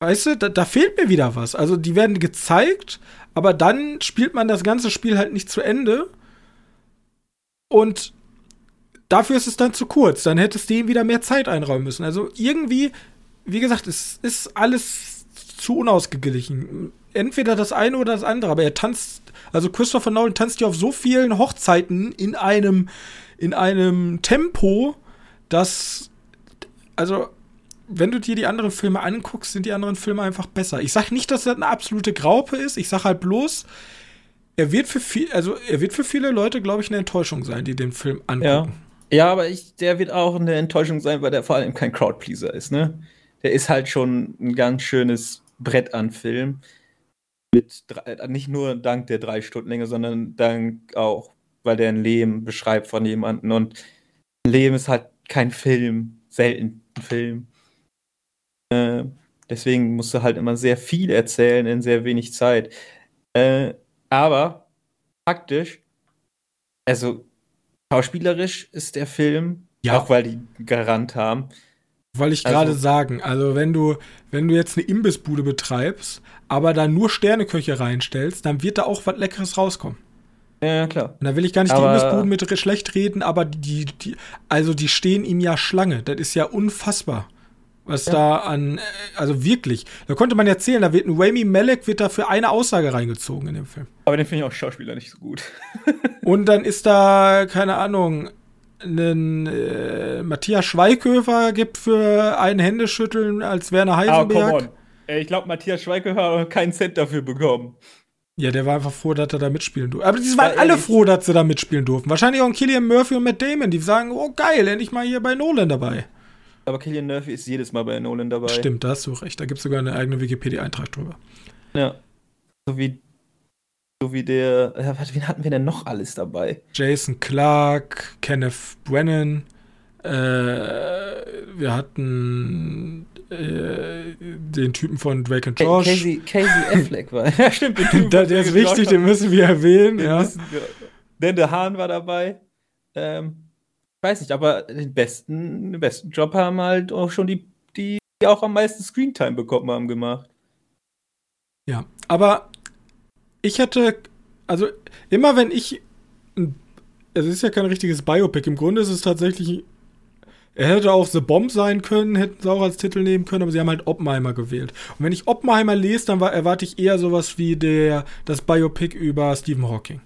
weißt du, da, da fehlt mir wieder was. Also die werden gezeigt, aber dann spielt man das ganze Spiel halt nicht zu Ende. Und dafür ist es dann zu kurz. Dann hättest du ihm wieder mehr Zeit einräumen müssen. Also irgendwie, wie gesagt, es ist alles zu unausgeglichen. Entweder das eine oder das andere, aber er tanzt, also Christopher Nolan tanzt ja auf so vielen Hochzeiten in einem, in einem Tempo, dass, also, wenn du dir die anderen Filme anguckst, sind die anderen Filme einfach besser. Ich sag nicht, dass das eine absolute Graupe ist, ich sag halt bloß, er wird für viel, also er wird für viele Leute, glaube ich, eine Enttäuschung sein, die den Film angucken. Ja. Ja, aber ich, der wird auch eine Enttäuschung sein, weil der vor allem kein Crowdpleaser ist, ne? Der ist halt schon ein ganz schönes Brett an Film. Mit drei, äh, nicht nur dank der drei Stundenlänge, sondern dank auch, weil der ein Leben beschreibt von jemandem. Und ein Leben ist halt kein Film, selten ein Film. Äh, deswegen musst du halt immer sehr viel erzählen in sehr wenig Zeit. Äh, aber faktisch, also Schauspielerisch ist der Film, ja. auch weil die Garant haben. Wollte ich gerade also, sagen, also wenn du, wenn du jetzt eine Imbissbude betreibst, aber da nur Sterneköche reinstellst, dann wird da auch was Leckeres rauskommen. Ja, klar. Und da will ich gar nicht aber, die Imbissbuden mit schlecht reden, aber die, die, also die stehen ihm ja Schlange. Das ist ja unfassbar. Was ja. da an, äh, also wirklich, da konnte man erzählen, da wird ein Rami Malek wird da für eine Aussage reingezogen in dem Film. Aber den finde ich auch Schauspieler nicht so gut. [LAUGHS] Und dann ist da, keine Ahnung, ein äh, Matthias Schweighöfer gibt für ein Händeschütteln als Werner Heisenberg. Ah, come on. Ich glaube, Matthias Schweighöfer hat keinen Cent dafür bekommen. Ja, der war einfach froh, dass er da mitspielen durfte. Aber die waren ja, alle froh, dass sie da mitspielen durften. Wahrscheinlich auch Killian Murphy und Matt Damon, die sagen, oh geil, endlich mal hier bei Nolan dabei. Aber Killian Murphy ist jedes Mal bei Nolan dabei. Stimmt, da hast du recht. Da gibt es sogar eine eigene Wikipedia-Eintrag drüber. Ja. So wie, so wie der. Ja, wen hatten wir denn noch alles dabei? Jason Clark, Kenneth Brennan. Äh, wir hatten äh, den Typen von Drake and Josh. Casey, Casey [LAUGHS] Affleck war. [LAUGHS] ja, stimmt. Den Typen der, der ist wichtig, den müssen wir erwähnen. Den ja. Denn der Hahn war dabei. Ähm, weiß nicht, aber den besten, den besten Job haben halt auch schon die, die, auch am meisten Screentime bekommen haben, gemacht. Ja, aber ich hätte, also immer wenn ich, es ist ja kein richtiges Biopic, im Grunde ist es tatsächlich Er hätte auch The Bomb sein können, hätten sie auch als Titel nehmen können, aber sie haben halt Oppenheimer gewählt. Und wenn ich Oppenheimer lese, dann war, erwarte ich eher sowas wie der, das Biopic über Stephen Hawking.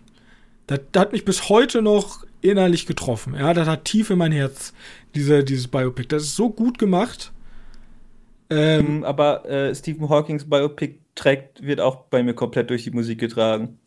Das, das hat mich bis heute noch innerlich getroffen. Ja, das hat tief in mein Herz, diese, dieses Biopic. Das ist so gut gemacht. Ähm, aber äh, Stephen Hawkings Biopic trägt, wird auch bei mir komplett durch die Musik getragen.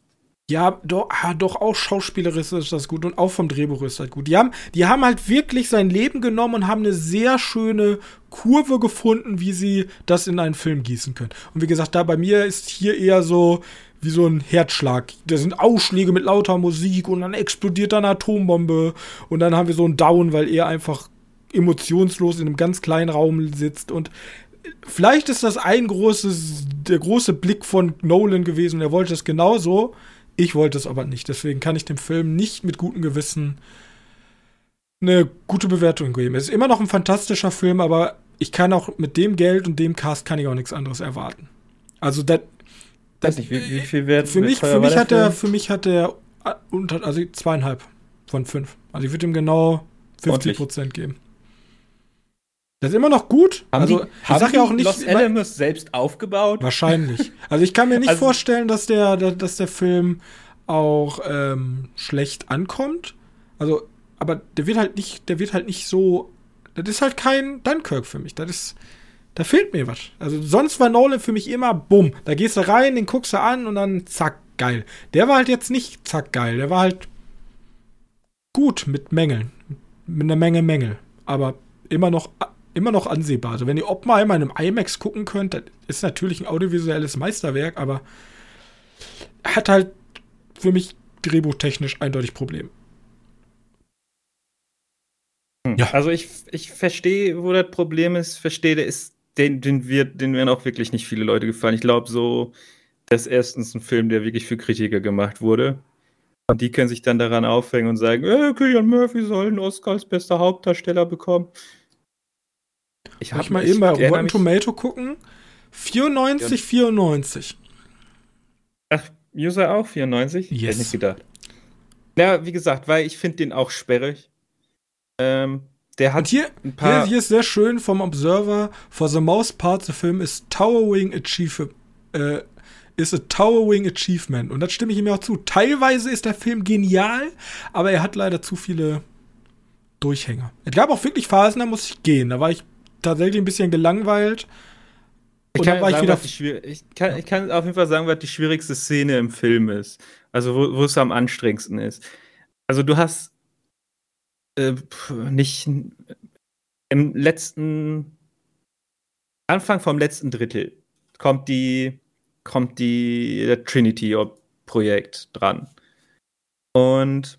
Ja, doch, ah, doch auch schauspielerisch ist das gut und auch vom Drehbuch ist das gut. Die haben, die haben halt wirklich sein Leben genommen und haben eine sehr schöne Kurve gefunden, wie sie das in einen Film gießen können. Und wie gesagt, da bei mir ist hier eher so wie so ein Herzschlag. Da sind Ausschläge mit lauter Musik und dann explodiert dann eine Atombombe und dann haben wir so einen Down, weil er einfach emotionslos in einem ganz kleinen Raum sitzt und vielleicht ist das ein großes, der große Blick von Nolan gewesen. Er wollte es genauso. Ich wollte es aber nicht. Deswegen kann ich dem Film nicht mit gutem Gewissen eine gute Bewertung geben. Es ist immer noch ein fantastischer Film, aber ich kann auch mit dem Geld und dem Cast kann ich auch nichts anderes erwarten. Also das, das nicht, wie, wie viel wert für mich, für mich hat er, für mich hat er unter, also zweieinhalb von fünf. Also ich würde ihm genau 50 Prozent geben. Das ist immer noch gut. Haben also, die, ich sag ja auch nicht. Los Alamos selbst aufgebaut? Wahrscheinlich. Also, ich kann mir [LAUGHS] nicht also, vorstellen, dass der, dass der Film auch ähm, schlecht ankommt. Also, aber der wird halt nicht, der wird halt nicht so. Das ist halt kein Dunkirk für mich. Das ist. Da fehlt mir was. Also, sonst war Nolan für mich immer bumm. Da gehst du rein, den guckst du an und dann zack, geil. Der war halt jetzt nicht zack, geil. Der war halt gut mit Mängeln. Mit einer Menge Mängel. Aber immer noch immer noch ansehbar. Also wenn ihr Oppenheimer in einem IMAX gucken könnt, das ist natürlich ein audiovisuelles Meisterwerk, aber hat halt für mich drehbuchtechnisch eindeutig Probleme. Hm. Ja. Also ich, ich verstehe, wo das Problem ist, verstehe, der ist, den, den wird, den werden auch wirklich nicht viele Leute gefallen. Ich glaube so, das ist erstens ein Film, der wirklich für Kritiker gemacht wurde. Und die können sich dann daran aufhängen und sagen, äh, Killian Murphy soll einen Oscar als bester Hauptdarsteller bekommen. Ich habe mal eben bei Rotten Tomato gucken. 94, ja. 94. Ach, User auch 94? Yes. Hätte nicht gedacht. Ja, wie gesagt, weil ich finde den auch sperrig. Ähm, der hat hier, ein paar. Hier, hier, ist sehr schön vom Observer. For the most part, the film is towering achievement. Äh, is a towering achievement. Und das stimme ich ihm auch zu. Teilweise ist der Film genial, aber er hat leider zu viele Durchhänger. Es gab auch wirklich Phasen, da muss ich gehen. Da war ich tatsächlich ein bisschen gelangweilt. Ich kann, sagen, ich, ich, kann, ich kann, auf jeden Fall sagen, was die schwierigste Szene im Film ist. Also, wo, wo es am anstrengendsten ist. Also, du hast äh, nicht im letzten Anfang vom letzten Drittel kommt die kommt die Trinity-Projekt dran. Und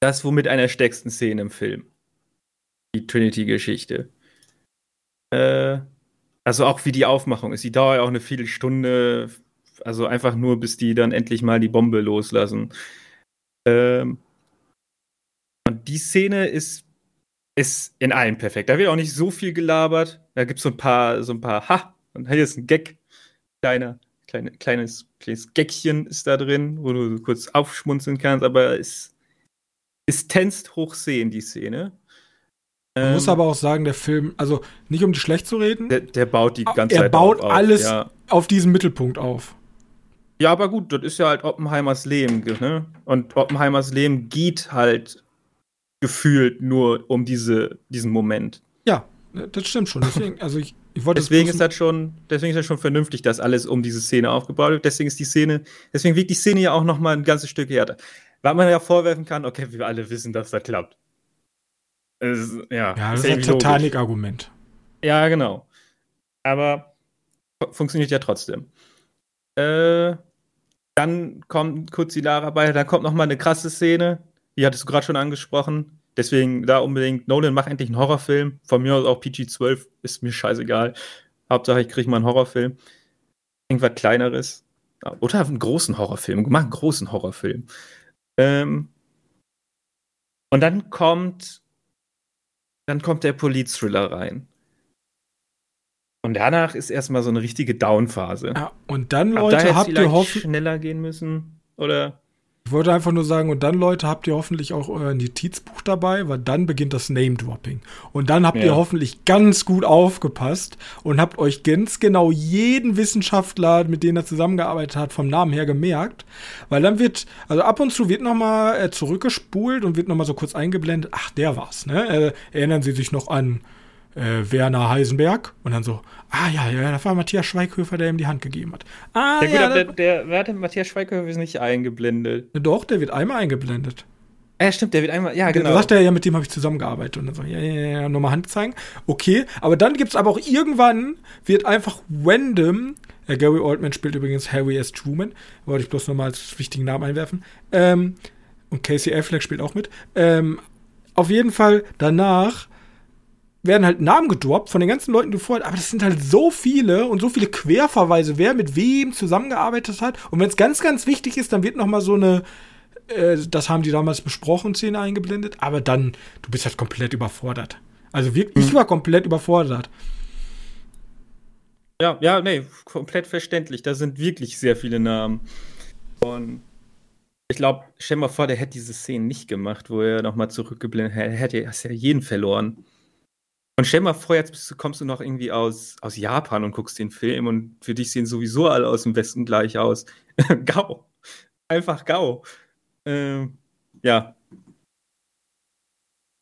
das womit einer stärksten Szenen im Film die Trinity-Geschichte. Äh, also auch wie die Aufmachung ist. Die dauert auch eine Viertelstunde. Also einfach nur, bis die dann endlich mal die Bombe loslassen. Ähm, und die Szene ist, ist in allem perfekt. Da wird auch nicht so viel gelabert. Da gibt es so ein paar, so ein paar, ha, und hier ist ein Gag. Kleiner, kleine, kleines, kleines Gäckchen ist da drin, wo du kurz aufschmunzeln kannst, aber es ist tänzt hoch sehen, die Szene. Man ähm, muss aber auch sagen, der Film, also nicht um die schlecht zu reden. Der, der baut die ganze er Zeit baut auf, alles ja. auf diesen Mittelpunkt auf. Ja, aber gut, das ist ja halt Oppenheimers Leben, ne? Und Oppenheimers Leben geht halt gefühlt nur um diese, diesen Moment. Ja, das stimmt schon. Deswegen, also ich, ich wollte deswegen ist das schon, deswegen ist das schon vernünftig, dass alles um diese Szene aufgebaut wird. Deswegen ist die Szene, deswegen wiegt die Szene ja auch noch mal ein ganzes Stück härter. Weil man ja vorwerfen kann, okay, wir alle wissen, dass das klappt. Es, ja, ja, das ist ein Titanic-Argument. Ja, genau. Aber funktioniert ja trotzdem. Äh, dann kommt kurz die Lara bei, dann kommt noch mal eine krasse Szene. Die hattest du gerade schon angesprochen. Deswegen da unbedingt, Nolan, mach endlich einen Horrorfilm. Von mir aus auch PG-12, ist mir scheißegal. Hauptsache, ich kriege mal einen Horrorfilm. Irgendwas Kleineres. Oder einen großen Horrorfilm. Mach einen großen Horrorfilm. Ähm, und dann kommt dann kommt der Polit-Thriller rein. Und danach ist erstmal so eine richtige Down-Phase. Ja, und dann, Leute, habt ihr Hoffnung. schneller gehen müssen? Oder? Ich wollte einfach nur sagen, und dann, Leute, habt ihr hoffentlich auch euer Notizbuch dabei, weil dann beginnt das Name-Dropping. Und dann habt ja. ihr hoffentlich ganz gut aufgepasst und habt euch ganz genau jeden Wissenschaftler, mit dem er zusammengearbeitet hat, vom Namen her gemerkt. Weil dann wird, also ab und zu wird nochmal äh, zurückgespult und wird nochmal so kurz eingeblendet, ach, der war's, ne? Äh, erinnern Sie sich noch an äh, Werner Heisenberg und dann so, ah ja, ja, das war Matthias Schweighöfer, der ihm die Hand gegeben hat. Ah, ja, gut, ja, der, der, wer hat denn Matthias Schweighöfer ist nicht eingeblendet? Doch, der wird einmal eingeblendet. Ja, stimmt, der wird einmal, ja, genau. Da sagt er ja, mit dem habe ich zusammengearbeitet. Und dann so, ja, ja, ja, nochmal Hand zeigen. Okay, aber dann gibt es aber auch irgendwann, wird einfach random, äh, Gary Oldman spielt übrigens Harry S. Truman, wollte ich bloß nochmal als wichtigen Namen einwerfen. Ähm, und Casey Affleck spielt auch mit. Ähm, auf jeden Fall danach werden halt Namen gedroppt von den ganzen Leuten, die vorher, aber das sind halt so viele und so viele Querverweise, wer mit wem zusammengearbeitet hat. Und wenn es ganz, ganz wichtig ist, dann wird noch mal so eine, äh, das haben die damals besprochen, Szene eingeblendet. Aber dann, du bist halt komplett überfordert. Also wirklich, mhm. ich war komplett überfordert. Ja, ja, nee, komplett verständlich. Da sind wirklich sehr viele Namen. Und ich glaube, stell mal vor, der hätte diese Szene nicht gemacht, wo er nochmal zurückgeblendet hätte. Er hätte ja jeden verloren. Und stell mal vor, jetzt kommst du noch irgendwie aus, aus Japan und guckst den Film und für dich sehen sowieso alle aus dem Westen gleich aus. [LAUGHS] Gau. Einfach Gau. Ähm, ja.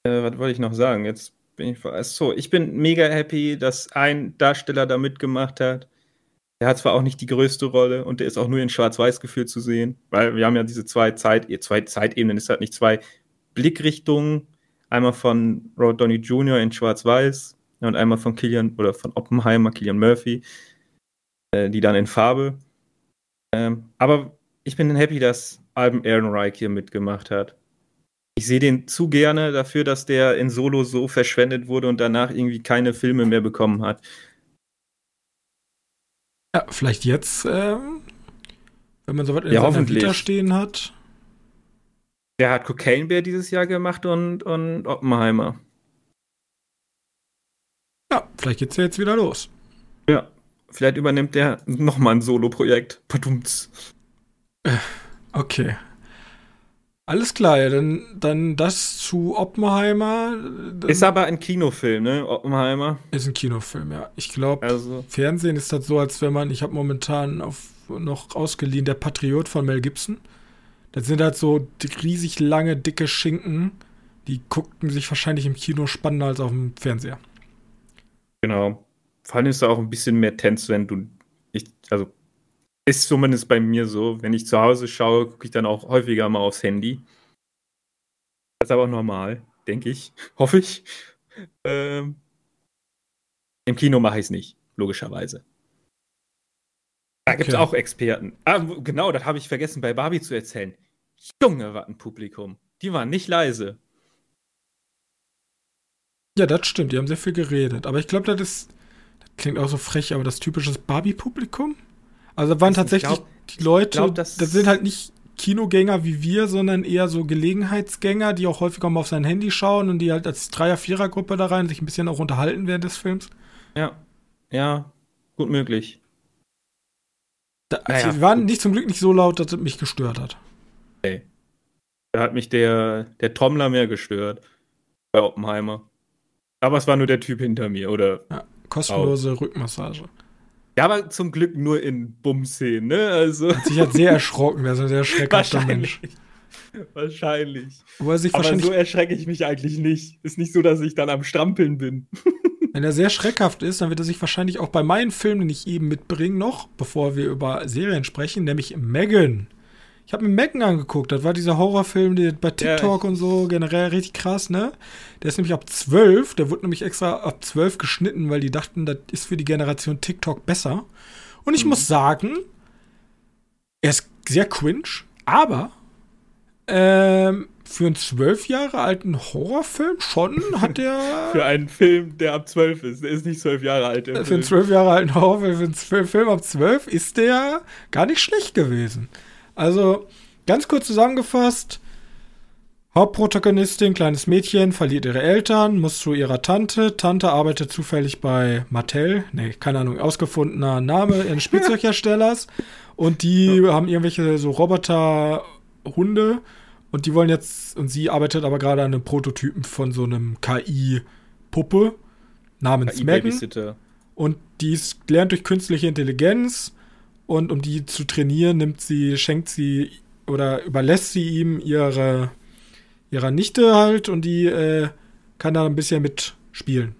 Äh, was wollte ich noch sagen? Jetzt bin ich. So, ich bin mega happy, dass ein Darsteller da mitgemacht hat. Der hat zwar auch nicht die größte Rolle und der ist auch nur in Schwarz-Weiß geführt zu sehen, weil wir haben ja diese zwei Zeit, zwei Zeitebenen, ist halt nicht zwei Blickrichtungen Einmal von Robert Downey Jr. in Schwarz-Weiß und einmal von Killian oder von Oppenheimer, Killian Murphy, äh, die dann in Farbe. Ähm, aber ich bin happy, dass Alben Ehrenreich hier mitgemacht hat. Ich sehe den zu gerne dafür, dass der in Solo so verschwendet wurde und danach irgendwie keine Filme mehr bekommen hat. Ja, vielleicht jetzt, ähm, wenn man so weit in ja, seiner Vita stehen hat. Der hat Cocaine Bear dieses Jahr gemacht und, und Oppenheimer. Ja, vielleicht geht's ja jetzt wieder los. Ja, vielleicht übernimmt der nochmal ein Solo-Projekt. Padumts. Okay. Alles klar, ja, dann, dann das zu Oppenheimer. Ist aber ein Kinofilm, ne? Oppenheimer. Ist ein Kinofilm, ja. Ich glaube, also. Fernsehen ist das so, als wenn man, ich habe momentan auf, noch ausgeliehen, der Patriot von Mel Gibson. Das sind halt so riesig lange, dicke Schinken. Die guckten sich wahrscheinlich im Kino spannender als auf dem Fernseher. Genau. Vor allem ist da auch ein bisschen mehr Tense, wenn du. Ich, also, ist zumindest bei mir so. Wenn ich zu Hause schaue, gucke ich dann auch häufiger mal aufs Handy. Das ist aber auch normal, denke ich. [LAUGHS] Hoffe ich. Ähm, Im Kino mache ich es nicht, logischerweise. Da gibt es okay. auch Experten. Ah, genau, das habe ich vergessen bei Barbie zu erzählen. Junge, was ein Publikum. Die waren nicht leise. Ja, das stimmt. Die haben sehr viel geredet. Aber ich glaube, das ist. Das klingt auch so frech, aber das typische Barbie-Publikum? Also, da waren tatsächlich glaub, die Leute. Glaub, das, das sind halt nicht Kinogänger wie wir, sondern eher so Gelegenheitsgänger, die auch häufiger mal auf sein Handy schauen und die halt als Dreier-Vierer-Gruppe da rein sich ein bisschen auch unterhalten während des Films. Ja. Ja, gut möglich. Da, naja, sie waren nicht zum Glück nicht so laut, dass es mich gestört hat. Nee. Da hat mich der, der Trommler mehr gestört. Bei Oppenheimer. Aber es war nur der Typ hinter mir, oder? Ja, kostenlose auch. Rückmassage. Ja, aber zum Glück nur in Bum-Szenen, ne? Also. Hat sich halt sehr erschrocken, ein sehr schreckhafter Mensch. Wahrscheinlich. aber so erschrecke ich mich eigentlich nicht. Ist nicht so, dass ich dann am Strampeln bin. Wenn er sehr schreckhaft ist, dann wird er sich wahrscheinlich auch bei meinen Filmen, den ich eben mitbringe, noch, bevor wir über Serien sprechen, nämlich Megan. Ich habe mir Megan angeguckt. Das war dieser Horrorfilm, der bei TikTok ja, und so generell richtig krass, ne? Der ist nämlich ab 12. Der wurde nämlich extra ab 12 geschnitten, weil die dachten, das ist für die Generation TikTok besser. Und ich mhm. muss sagen, er ist sehr cringe, aber ähm, für einen zwölf Jahre alten Horrorfilm schon hat er. [LAUGHS] für einen Film, der ab zwölf ist. Der ist nicht zwölf Jahre alt. Für Film. einen zwölf Jahre alten Horrorfilm, für einen Film ab zwölf ist der gar nicht schlecht gewesen. Also, ganz kurz zusammengefasst. Hauptprotagonistin, kleines Mädchen, verliert ihre Eltern, muss zu ihrer Tante. Tante arbeitet zufällig bei Mattel, nee, keine Ahnung, ausgefundener Name eines [LAUGHS] Spielzeugherstellers. Und die haben irgendwelche so Roboter Hunde und die wollen jetzt, und sie arbeitet aber gerade an einem Prototypen von so einem KI-Puppe namens KI Megan. Und die ist, lernt durch künstliche Intelligenz und um die zu trainieren, nimmt sie, schenkt sie oder überlässt sie ihm ihre ihrer Nichte halt und die äh, kann da ein bisschen mitspielen.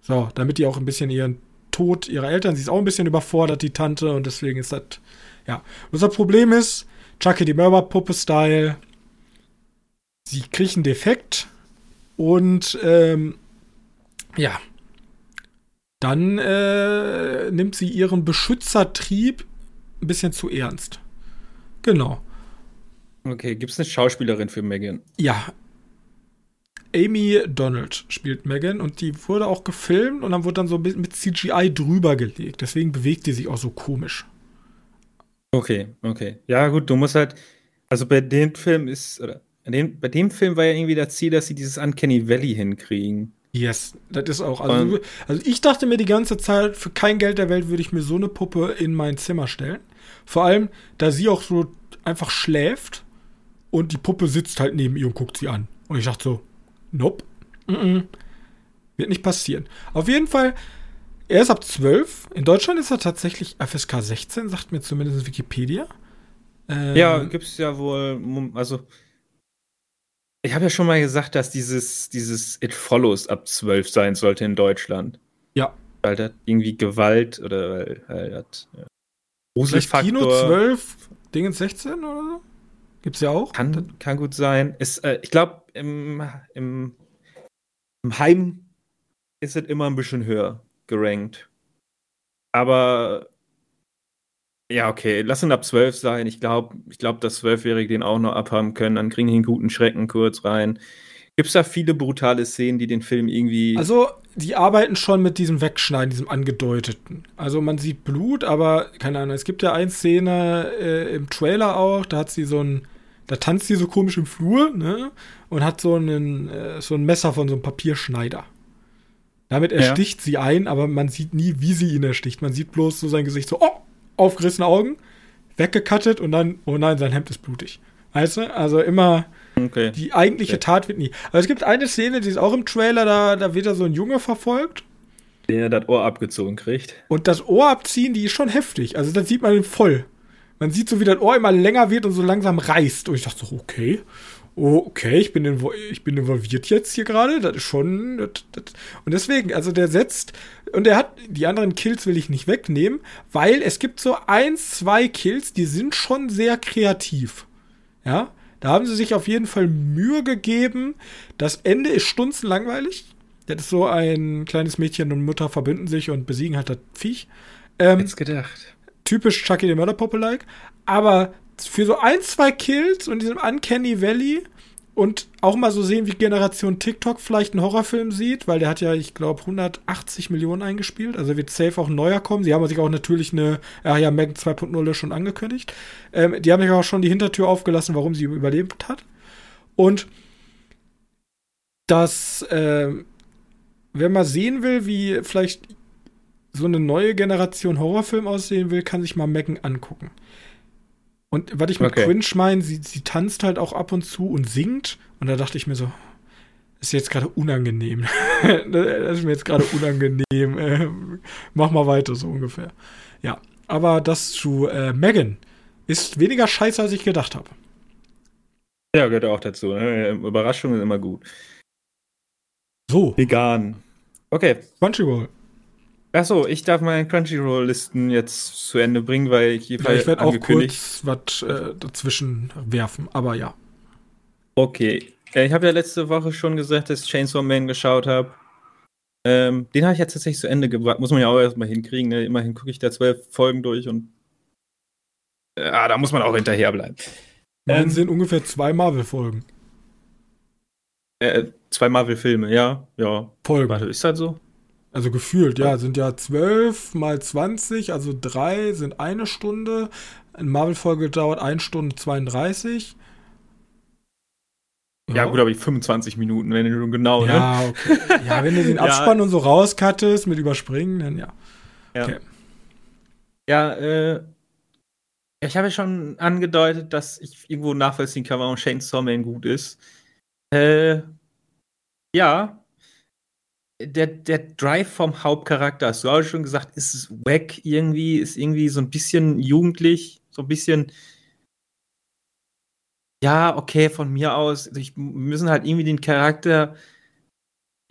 So, damit die auch ein bisschen ihren Tod ihrer Eltern, sie ist auch ein bisschen überfordert, die Tante, und deswegen ist das, ja. Das Problem ist, Chucky die Mörderpuppe-Style, sie kriegt einen Defekt und, ähm, ja. Dann äh, nimmt sie ihren Beschützertrieb ein bisschen zu ernst. Genau. Okay, gibt es eine Schauspielerin für Megan? Ja. Amy Donald spielt Megan und die wurde auch gefilmt und dann wurde dann so ein bisschen mit CGI drüber gelegt. Deswegen bewegt die sich auch so komisch. Okay, okay. Ja, gut, du musst halt. Also bei dem Film ist. Oder dem, bei dem Film war ja irgendwie das Ziel, dass sie dieses Uncanny Valley hinkriegen. Yes, das ist auch. Also, also ich dachte mir die ganze Zeit, für kein Geld der Welt würde ich mir so eine Puppe in mein Zimmer stellen. Vor allem, da sie auch so einfach schläft und die Puppe sitzt halt neben ihr und guckt sie an. Und ich dachte so, nope, mm -mm. wird nicht passieren. Auf jeden Fall, er ist ab 12. In Deutschland ist er tatsächlich FSK 16, sagt mir zumindest Wikipedia. Ähm, ja, gibt es ja wohl, also ich habe ja schon mal gesagt, dass dieses, dieses It Follows ab 12 sein sollte in Deutschland. Ja. Weil das irgendwie Gewalt oder weil, weil das ja. Gruselfaktor. Kino 12, Dingens 16 oder so? Gibt's ja auch. Kann, kann gut sein. Ist, äh, ich glaube, im, im, im Heim ist es immer ein bisschen höher gerankt. Aber ja, okay, lass ihn ab 12 sein. Ich glaube, ich glaub, dass Zwölfjährige den auch noch abhaben können. Dann kriegen die einen guten Schrecken kurz rein. Gibt es da viele brutale Szenen, die den Film irgendwie. Also, die arbeiten schon mit diesem Wegschneiden, diesem Angedeuteten. Also, man sieht Blut, aber keine Ahnung. Es gibt ja eine Szene äh, im Trailer auch, da hat sie so ein da tanzt sie so komisch im Flur, ne? Und hat so, einen, äh, so ein Messer von so einem Papierschneider. Damit ersticht ja. sie ein, aber man sieht nie, wie sie ihn ersticht. Man sieht bloß so sein Gesicht so, oh, aufgerissene Augen, weggekattet und dann, oh nein, sein Hemd ist blutig. Weißt du? Also immer, okay. die eigentliche okay. Tat wird nie. Aber es gibt eine Szene, die ist auch im Trailer, da, da wird da so ein Junge verfolgt. Der das Ohr abgezogen kriegt. Und das Ohr abziehen, die ist schon heftig. Also das sieht man voll. Man sieht so, wie das Ohr immer länger wird und so langsam reißt. Und ich dachte so, okay. Okay, ich bin, ich bin involviert jetzt hier gerade. Das ist schon. Das, das. Und deswegen, also der setzt. Und er hat. Die anderen Kills will ich nicht wegnehmen, weil es gibt so ein, zwei Kills, die sind schon sehr kreativ. Ja. Da haben sie sich auf jeden Fall Mühe gegeben. Das Ende ist stunzenlangweilig. Das ist so ein kleines Mädchen und Mutter verbünden sich und besiegen halt das Viech. Ähm, Jetzt gedacht typisch Chucky the Murder Puppe-like. Aber für so ein, zwei Kills und diesem Uncanny Valley und auch mal so sehen, wie Generation TikTok vielleicht einen Horrorfilm sieht, weil der hat ja, ich glaube, 180 Millionen eingespielt. Also wird safe auch ein neuer kommen. Sie haben sich auch natürlich eine, ja, ja, Megan 2.0 schon angekündigt. Ähm, die haben sich auch schon die Hintertür aufgelassen, warum sie überlebt hat. Und das, äh, wer mal sehen will, wie vielleicht so eine neue Generation Horrorfilm aussehen will, kann sich mal Megan angucken. Und was ich mit okay. Cringe meine, sie, sie tanzt halt auch ab und zu und singt. Und da dachte ich mir so, ist jetzt gerade unangenehm. [LAUGHS] das ist mir jetzt gerade unangenehm. Äh, mach mal weiter, so ungefähr. Ja, aber das zu äh, Megan ist weniger scheiße, als ich gedacht habe. Ja, gehört auch dazu. Ne? Überraschungen sind immer gut. So. Vegan. Okay. Crunchyroll. Achso, ich darf meine Crunchyroll-Listen jetzt zu Ende bringen, weil ich ja, Ich werde auch kurz was äh, dazwischen werfen, aber ja. Okay. Ich habe ja letzte Woche schon gesagt, dass ich Chainsaw Man geschaut habe. Ähm, den habe ich jetzt tatsächlich zu Ende gebracht. Muss man ja auch erstmal hinkriegen. Ne? Immerhin gucke ich da zwölf Folgen durch und. Ja, äh, da muss man auch hinterherbleiben. Dann ähm, sind ungefähr zwei Marvel-Folgen. Äh, zwei Marvel-Filme, ja. Ja. Folgen. Warte, ist das so? Also gefühlt, ja, sind ja 12 mal 20, also drei sind eine Stunde. Eine Marvel-Folge dauert 1 Stunde 32. Ja, ja, gut, aber die 25 Minuten, wenn du genau, ja, ne? Okay. Ja, wenn du den [LAUGHS] Abspann ja. und so rauskattest mit Überspringen, dann ja. Ja, okay. ja äh, ich habe ja schon angedeutet, dass ich irgendwo nachvollziehen kann, warum Chainsaw Man gut ist. Äh, ja. Der, der Drive vom Hauptcharakter, hast du auch schon gesagt, ist wack irgendwie, ist irgendwie so ein bisschen jugendlich, so ein bisschen. Ja, okay, von mir aus. Ich, wir müssen halt irgendwie den Charakter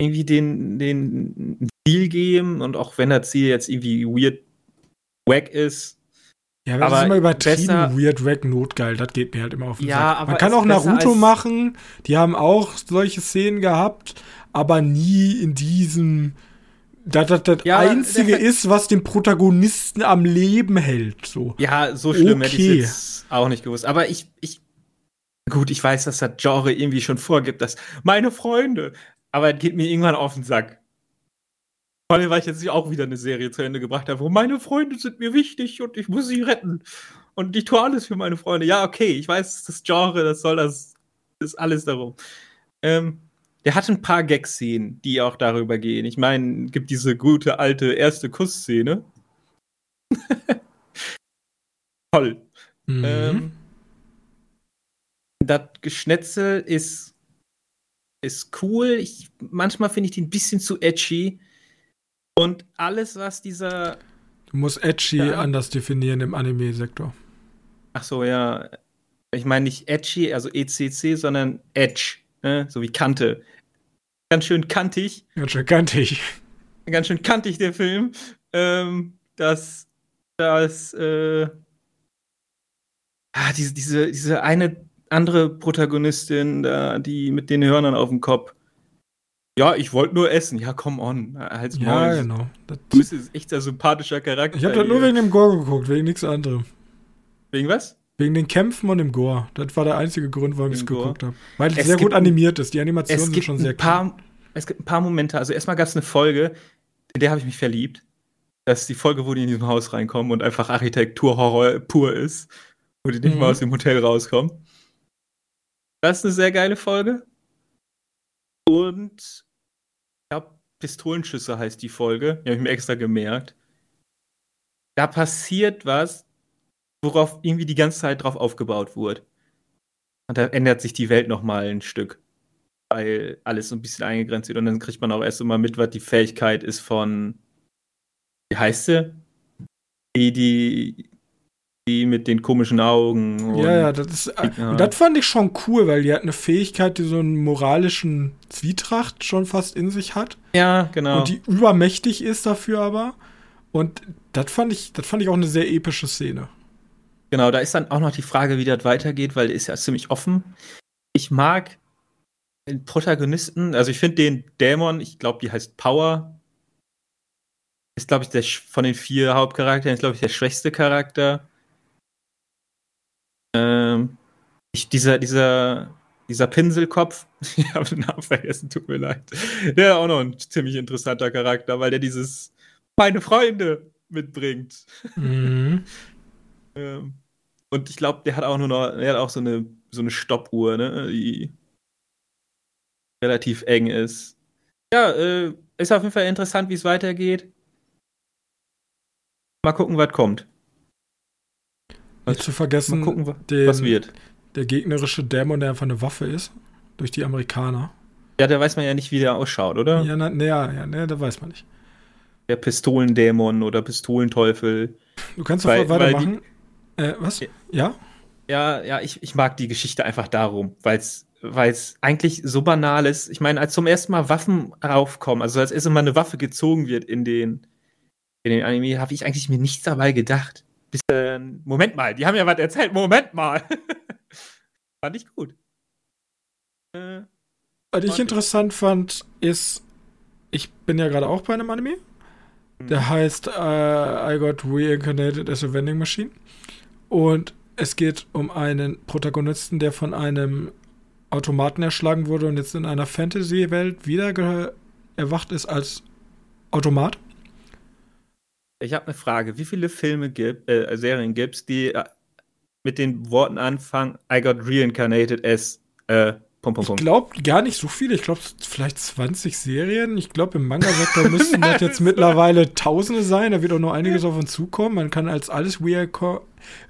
irgendwie den, den Ziel geben und auch wenn das Ziel jetzt irgendwie weird wack ist, ja, aber das ist immer übertrieben, besser, weird, wack, notgeil. Das geht mir halt immer auf den ja, Sack. Man kann auch Naruto machen. Die haben auch solche Szenen gehabt, aber nie in diesem. Das das, das ja, Einzige ist, was den Protagonisten am Leben hält. So. Ja, so schlimm okay. hätte ich jetzt auch nicht gewusst. Aber ich, ich. Gut, ich weiß, dass das Genre irgendwie schon vorgibt, dass meine Freunde. Aber es geht mir irgendwann auf den Sack. Vor allem, weil ich jetzt auch wieder eine Serie zu Ende gebracht habe, wo meine Freunde sind mir wichtig und ich muss sie retten. Und ich tue alles für meine Freunde. Ja, okay, ich weiß, das Genre, das soll das, ist alles darum. Ähm, der hat ein paar Gag-Szenen, die auch darüber gehen. Ich meine, gibt diese gute alte erste Kussszene. [LAUGHS] Toll. Mhm. Ähm, das Geschnetzel ist, ist cool. Ich, manchmal finde ich die ein bisschen zu edgy. Und alles, was dieser. Du musst edgy ja. anders definieren im Anime-Sektor. Ach so, ja. Ich meine nicht edgy, also ECC, sondern edge, ne? so wie Kante. Ganz schön kantig. Ganz schön kantig. Ganz schön kantig, der Film. Ähm, dass, dass, äh, ah, diese, diese, diese eine andere Protagonistin, da, die mit den Hörnern auf dem Kopf, ja, ich wollte nur essen. Ja, come on. Halt's ja, Maul. genau. Das du bist echt ein sympathischer Charakter. Ich habe das nur wegen dem Gore geguckt, wegen nichts anderem. Wegen was? Wegen den Kämpfen und dem Gore. Das war der einzige Grund, warum ich es geguckt habe. Weil es, es sehr gut animiert ist. Die Animationen sind schon sehr paar, Es gibt ein paar Momente. Also erstmal gab es eine Folge, in der habe ich mich verliebt. Das ist die Folge, wo die in diesem Haus reinkommen und einfach Architekturhorror pur ist. Wo die nicht mhm. mal aus dem Hotel rauskommen. Das ist eine sehr geile Folge. Und Pistolenschüsse heißt die Folge. Die habe ich mir extra gemerkt. Da passiert was, worauf irgendwie die ganze Zeit drauf aufgebaut wurde. Und da ändert sich die Welt nochmal ein Stück. Weil alles so ein bisschen eingegrenzt wird. Und dann kriegt man auch erst immer mit, was die Fähigkeit ist von. Wie heißt sie? Die, die, die mit den komischen Augen. ja, ja, das ist, ja. Und das fand ich schon cool, weil die hat eine Fähigkeit, die so einen moralischen Zwietracht schon fast in sich hat. Ja, genau. Und die übermächtig ist dafür aber. Und das fand ich, das fand ich auch eine sehr epische Szene. Genau, da ist dann auch noch die Frage, wie das weitergeht, weil ist ja ziemlich offen. Ich mag den Protagonisten, also ich finde den Dämon, ich glaube, die heißt Power. Ist, glaube ich, der von den vier Hauptcharakteren, ist, glaube ich, der schwächste Charakter. Ähm, ich, dieser, dieser, dieser Pinselkopf, [LAUGHS] ich habe den Namen vergessen, tut mir leid. Der ist auch noch ein ziemlich interessanter Charakter, weil der dieses meine Freunde mitbringt. Mhm. [LAUGHS] ähm, und ich glaube, der hat auch nur noch, er hat auch so eine, so eine Stoppuhr, ne, die relativ eng ist. Ja, äh, ist auf jeden Fall interessant, wie es weitergeht. Mal gucken, was kommt. Nicht zu vergessen, Mal gucken, den, was wird. Der gegnerische Dämon, der einfach eine Waffe ist, durch die Amerikaner. Ja, da weiß man ja nicht, wie der ausschaut, oder? Ja, na, na, ja, ja, ne, da weiß man nicht. Der Pistolendämon oder Pistolenteufel. Du kannst doch weitermachen. Äh, was? Ja? Ja, ja, ich, ich mag die Geschichte einfach darum, weil es weil es eigentlich so banal ist. Ich meine, als zum ersten Mal Waffen raufkommen, also als erst mal eine Waffe gezogen wird in den, in den Anime, habe ich eigentlich mir nichts dabei gedacht. Bis, äh, Moment mal, die haben ja was erzählt. Moment mal. [LAUGHS] fand ich gut. Äh, was ich interessant fand, ist, ich bin ja gerade auch bei einem Anime. Mhm. Der heißt uh, I Got Reincarnated as a Vending Machine. Und es geht um einen Protagonisten, der von einem Automaten erschlagen wurde und jetzt in einer Fantasy-Welt wieder erwacht ist als Automat. Ich habe eine Frage. Wie viele Filme gibt, äh, Serien gibt es, die äh, mit den Worten anfangen, I got reincarnated as a Punkt, Punkt, Ich glaube gar nicht so viele. Ich glaube vielleicht 20 Serien. Ich glaube im Manga-Sektor [LAUGHS] müssten das jetzt mittlerweile Tausende sein. Da wird auch noch einiges auf uns zukommen. Man kann als alles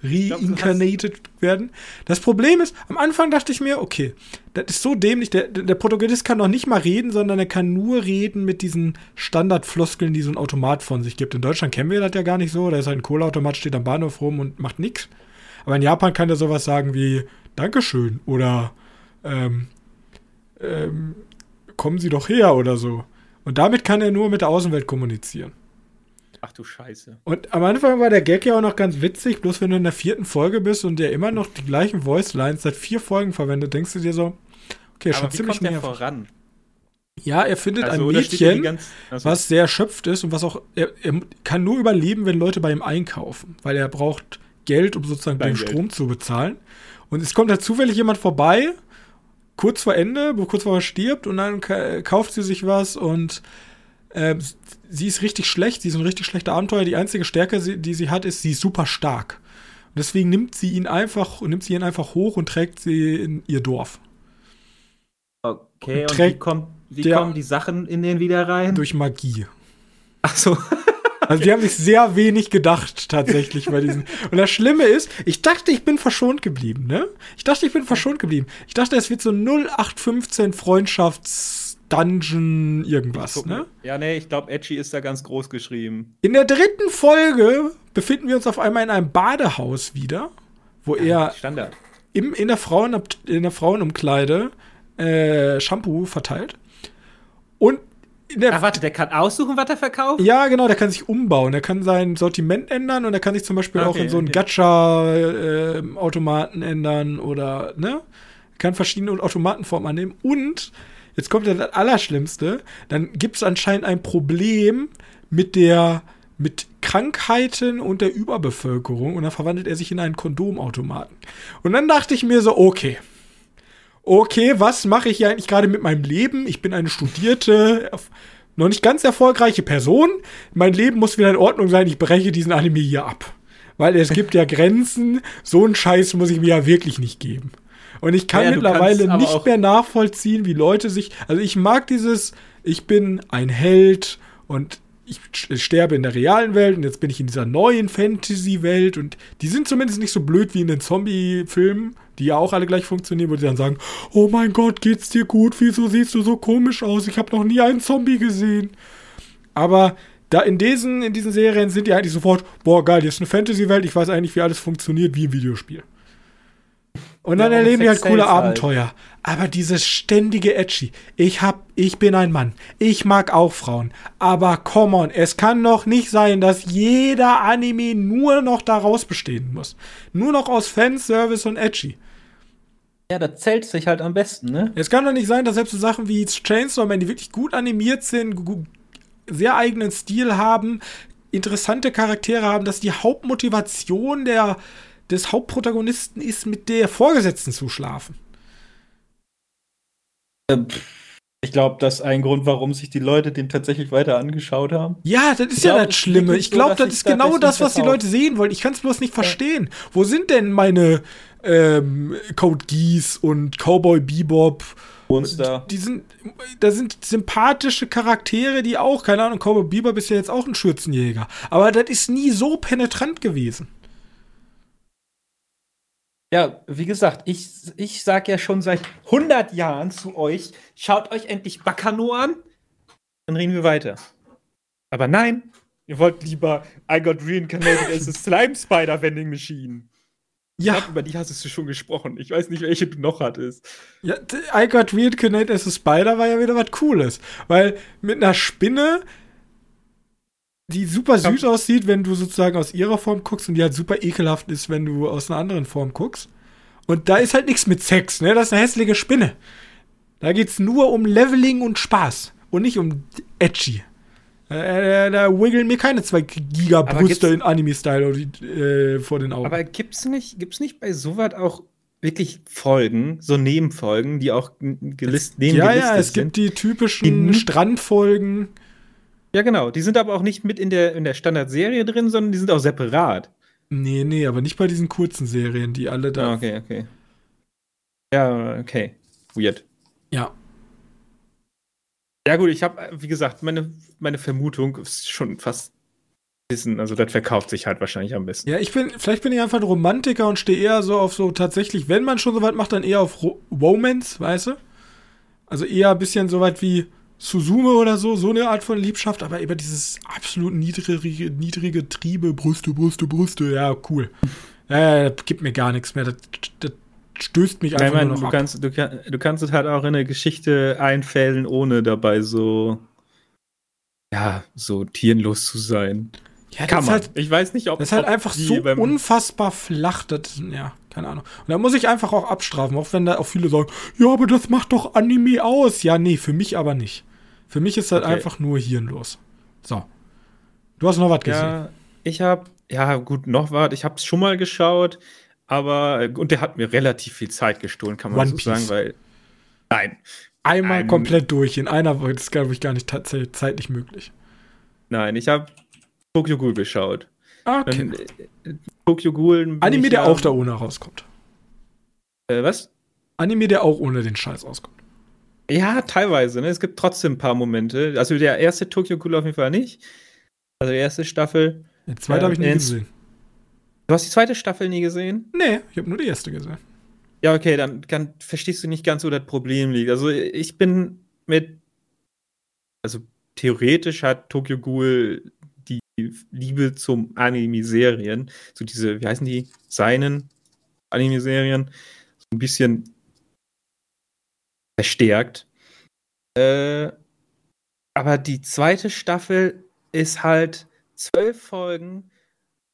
reincarnated werden. Das Problem ist, am Anfang dachte ich mir, okay, das ist so dämlich. Der, der Protagonist kann noch nicht mal reden, sondern er kann nur reden mit diesen Standardfloskeln, die so ein Automat von sich gibt. In Deutschland kennen wir das ja gar nicht so. Da ist halt ein Kohleautomat, steht am Bahnhof rum und macht nichts. Aber in Japan kann der sowas sagen wie Dankeschön oder ähm, ähm, kommen Sie doch her oder so. Und damit kann er nur mit der Außenwelt kommunizieren. Ach du Scheiße. Und am Anfang war der Gag ja auch noch ganz witzig, bloß wenn du in der vierten Folge bist und der immer noch die gleichen Voice Lines seit vier Folgen verwendet, denkst du dir so, okay, Aber schon wie ziemlich kommt näher. voran? Ja, er findet Also, ein Mädchen, ganz- also- was sehr erschöpft ist und was auch, er, er kann nur überleben, wenn Leute bei ihm einkaufen, weil er braucht Geld, um sozusagen den Kleingeld. Strom zu bezahlen. Und es kommt da zufällig jemand vorbei, kurz vor Ende, kurz vor er stirbt, und dann ka kauft sie sich was und äh, sie ist richtig schlecht, sie ist ein richtig schlechter Abenteuer. Die einzige Stärke, die sie hat, ist, sie ist super stark. Und deswegen nimmt sie ihn einfach und nimmt sie ihn einfach hoch und trägt sie in ihr Dorf. Okay, und Trägt wie, kommt, wie kommen die Sachen in den wieder rein? Durch Magie. Ach so. Also die haben sich sehr wenig gedacht tatsächlich bei diesen. Und das Schlimme ist, ich dachte, ich bin verschont geblieben, ne? Ich dachte, ich bin verschont geblieben. Ich dachte, es wird so 0815 Freundschafts-Dungeon irgendwas, Guck ne? Ja, nee, ich glaube, Edgy ist da ganz groß geschrieben. In der dritten Folge befinden wir uns auf einmal in einem Badehaus wieder, wo er Standard. im, in, der Frauen, in der Frauenumkleide äh, Shampoo verteilt. Und der Ach, warte, der kann aussuchen, was er verkauft? Ja, genau, der kann sich umbauen. Er kann sein Sortiment ändern und er kann sich zum Beispiel auch Okay, in so einen okay. Gacha-Automaten ändern oder, ne? Kann verschiedene Automatenformen annehmen. Und, jetzt kommt ja das Allerschlimmste, dann gibt es anscheinend ein Problem mit der, mit Krankheiten und der Überbevölkerung und dann verwandelt er sich in einen Kondomautomaten. Und dann dachte ich mir so, okay. Okay, was mache ich hier eigentlich gerade mit meinem Leben? Ich bin eine studierte, noch nicht ganz erfolgreiche Person. Mein Leben muss wieder in Ordnung sein. Ich breche diesen Anime hier ab. Weil es gibt ja [LAUGHS] Grenzen. So einen Scheiß muss ich mir ja wirklich nicht geben. Und ich kann Ja, mittlerweile nicht mehr nachvollziehen, wie Leute sich. Also ich mag dieses, ich bin ein Held und ich sterbe in der realen Welt und jetzt bin ich in dieser neuen Fantasy-Welt und die sind zumindest nicht so blöd wie in den Zombie-Filmen, die ja auch alle gleich funktionieren, wo die dann sagen, oh mein Gott, geht's dir gut? Wieso siehst du so komisch aus? Ich habe noch nie einen Zombie gesehen. Aber da in diesen, in diesen Serien sind die eigentlich sofort, boah, geil, hier ist eine Fantasy-Welt, ich weiß eigentlich, wie alles funktioniert wie im Videospiel. Und dann Ja, erleben die halt coole halt. Abenteuer. Aber dieses ständige Edgy. Ich hab, ich bin ein Mann. Ich mag auch Frauen. Aber come on, es kann doch nicht sein, dass jeder Anime nur noch daraus bestehen muss. Nur noch aus Fanservice und Edgy. Ja, das zählt sich halt am besten, ne? Es kann doch nicht sein, dass selbst so Sachen wie Chainsaw Man, die wirklich gut animiert sind, sehr eigenen Stil haben, interessante Charaktere haben, dass die Hauptmotivation der, des Hauptprotagonisten ist, mit der Vorgesetzten zu schlafen. Ich glaube, das ist ein Grund, warum sich die Leute den tatsächlich weiter angeschaut haben. Ja, das ist Ich ja glaub, das Schlimme. Ich glaube, so, das ist genau das, was die. Leute sehen wollen. Ich kann es bloß nicht verstehen. Wo sind denn meine ähm, Code Geass und Cowboy Bebop? Monster. Die sind, da sind sympathische Charaktere, die auch, keine Ahnung, Cowboy Bebop ist ja jetzt auch ein Schürzenjäger. Aber das ist nie so penetrant gewesen. Ja, wie gesagt, ich, ich sag ja schon seit 100 Jahren zu euch, schaut euch endlich Bakano an, dann reden wir weiter. Aber nein, ihr wollt lieber I got reincarnated as a [LAUGHS] Slime Spider Vending Machine. Ja, glaub, über die hast du schon gesprochen. Ich weiß nicht, welche du noch hattest. ja I Got Reincarnated as a Spider war ja wieder was Cooles. Weil mit einer Spinne, die super süß aussieht, wenn du sozusagen aus ihrer Form guckst und die halt super ekelhaft ist, wenn du aus einer anderen Form guckst. Und da ist halt nichts mit Sex, ne? Das ist eine hässliche Spinne. Da geht's nur um Leveling und Spaß und nicht um Edgy. Äh, da wiggeln mir keine zwei Gigabrüste in Anime-Style äh, vor den Augen. Aber gibt's nicht, gibt's nicht bei sowas auch wirklich Folgen, so Nebenfolgen, die auch gelistet, neben ja, gelistet ja, es sind? gibt die typischen Die- Strandfolgen. Ja, genau. Die sind aber auch nicht mit in der, in der Standardserie drin, sondern die sind auch separat. Nee, nee, aber nicht bei diesen kurzen Serien, die alle da. Ah, okay, okay. Ja, okay. weird. Ja. Ja, gut, ich habe, wie gesagt, meine, meine Vermutung ist schon fast wissen, also das verkauft sich halt wahrscheinlich am besten. Ja, ich bin, vielleicht bin ich einfach ein Romantiker und stehe eher so auf so tatsächlich, wenn man schon so weit macht, dann eher auf Ro Romance, weißt du? Also eher ein bisschen so weit wie Suzume oder so, so eine Art von Liebschaft, aber über dieses absolut niedrige, niedrige Triebe, Brüste, Brüste, Brüste, ja, cool. Äh, gibt mir gar nichts mehr. Das, das stößt mich einfach meine, nur noch du ab. kannst, du, kann- du kannst es halt auch in eine Geschichte einfällen, ohne dabei so, ja, so tierenlos zu sein. ja, das Kann man. halt, ich weiß nicht, ob das ist halt einfach so unfassbar flach. Das, ja, keine Ahnung. Und da muss ich einfach auch abstrafen, auch wenn da auch viele sagen, ja, aber das macht doch Anime aus. Ja, nee, für mich aber nicht. Für mich ist halt Okay. einfach nur hirnlos. So. Du hast noch was gesehen. Ja, ich habe, ja, gut, noch was. Ich habe es schon mal geschaut, aber, und der hat mir relativ viel Zeit gestohlen, kann man One so Piece. sagen, weil, nein, Einmal ein- komplett durch. In einer Woche. Das ist, glaube ich, gar nicht tatsächlich zeitlich möglich. nein, ich habe Tokyo Ghoul geschaut. Ah, Okay. Ähm, äh, Tokyo Ghoul. Anime, der auch da ohne rauskommt. Äh, was? Anime, der auch ohne den Scheiß rauskommt. Ja, teilweise, ne? Es gibt trotzdem ein paar Momente. Also der erste Tokyo Ghoul auf jeden Fall nicht. Also die erste Staffel. Den zweiten Ja, habe ich nie ins- gesehen. Du hast die zweite Staffel nie gesehen? Nee, ich habe nur die erste gesehen. Ja, okay, dann, dann verstehst du nicht ganz, wo das Problem liegt. Also ich bin mit, also theoretisch hat Tokyo Ghoul die Liebe zum Anime-Serien, so diese, wie heißen die, seinen Anime-Serien, so ein bisschen verstärkt. Äh, aber die zweite Staffel ist halt zwölf Folgen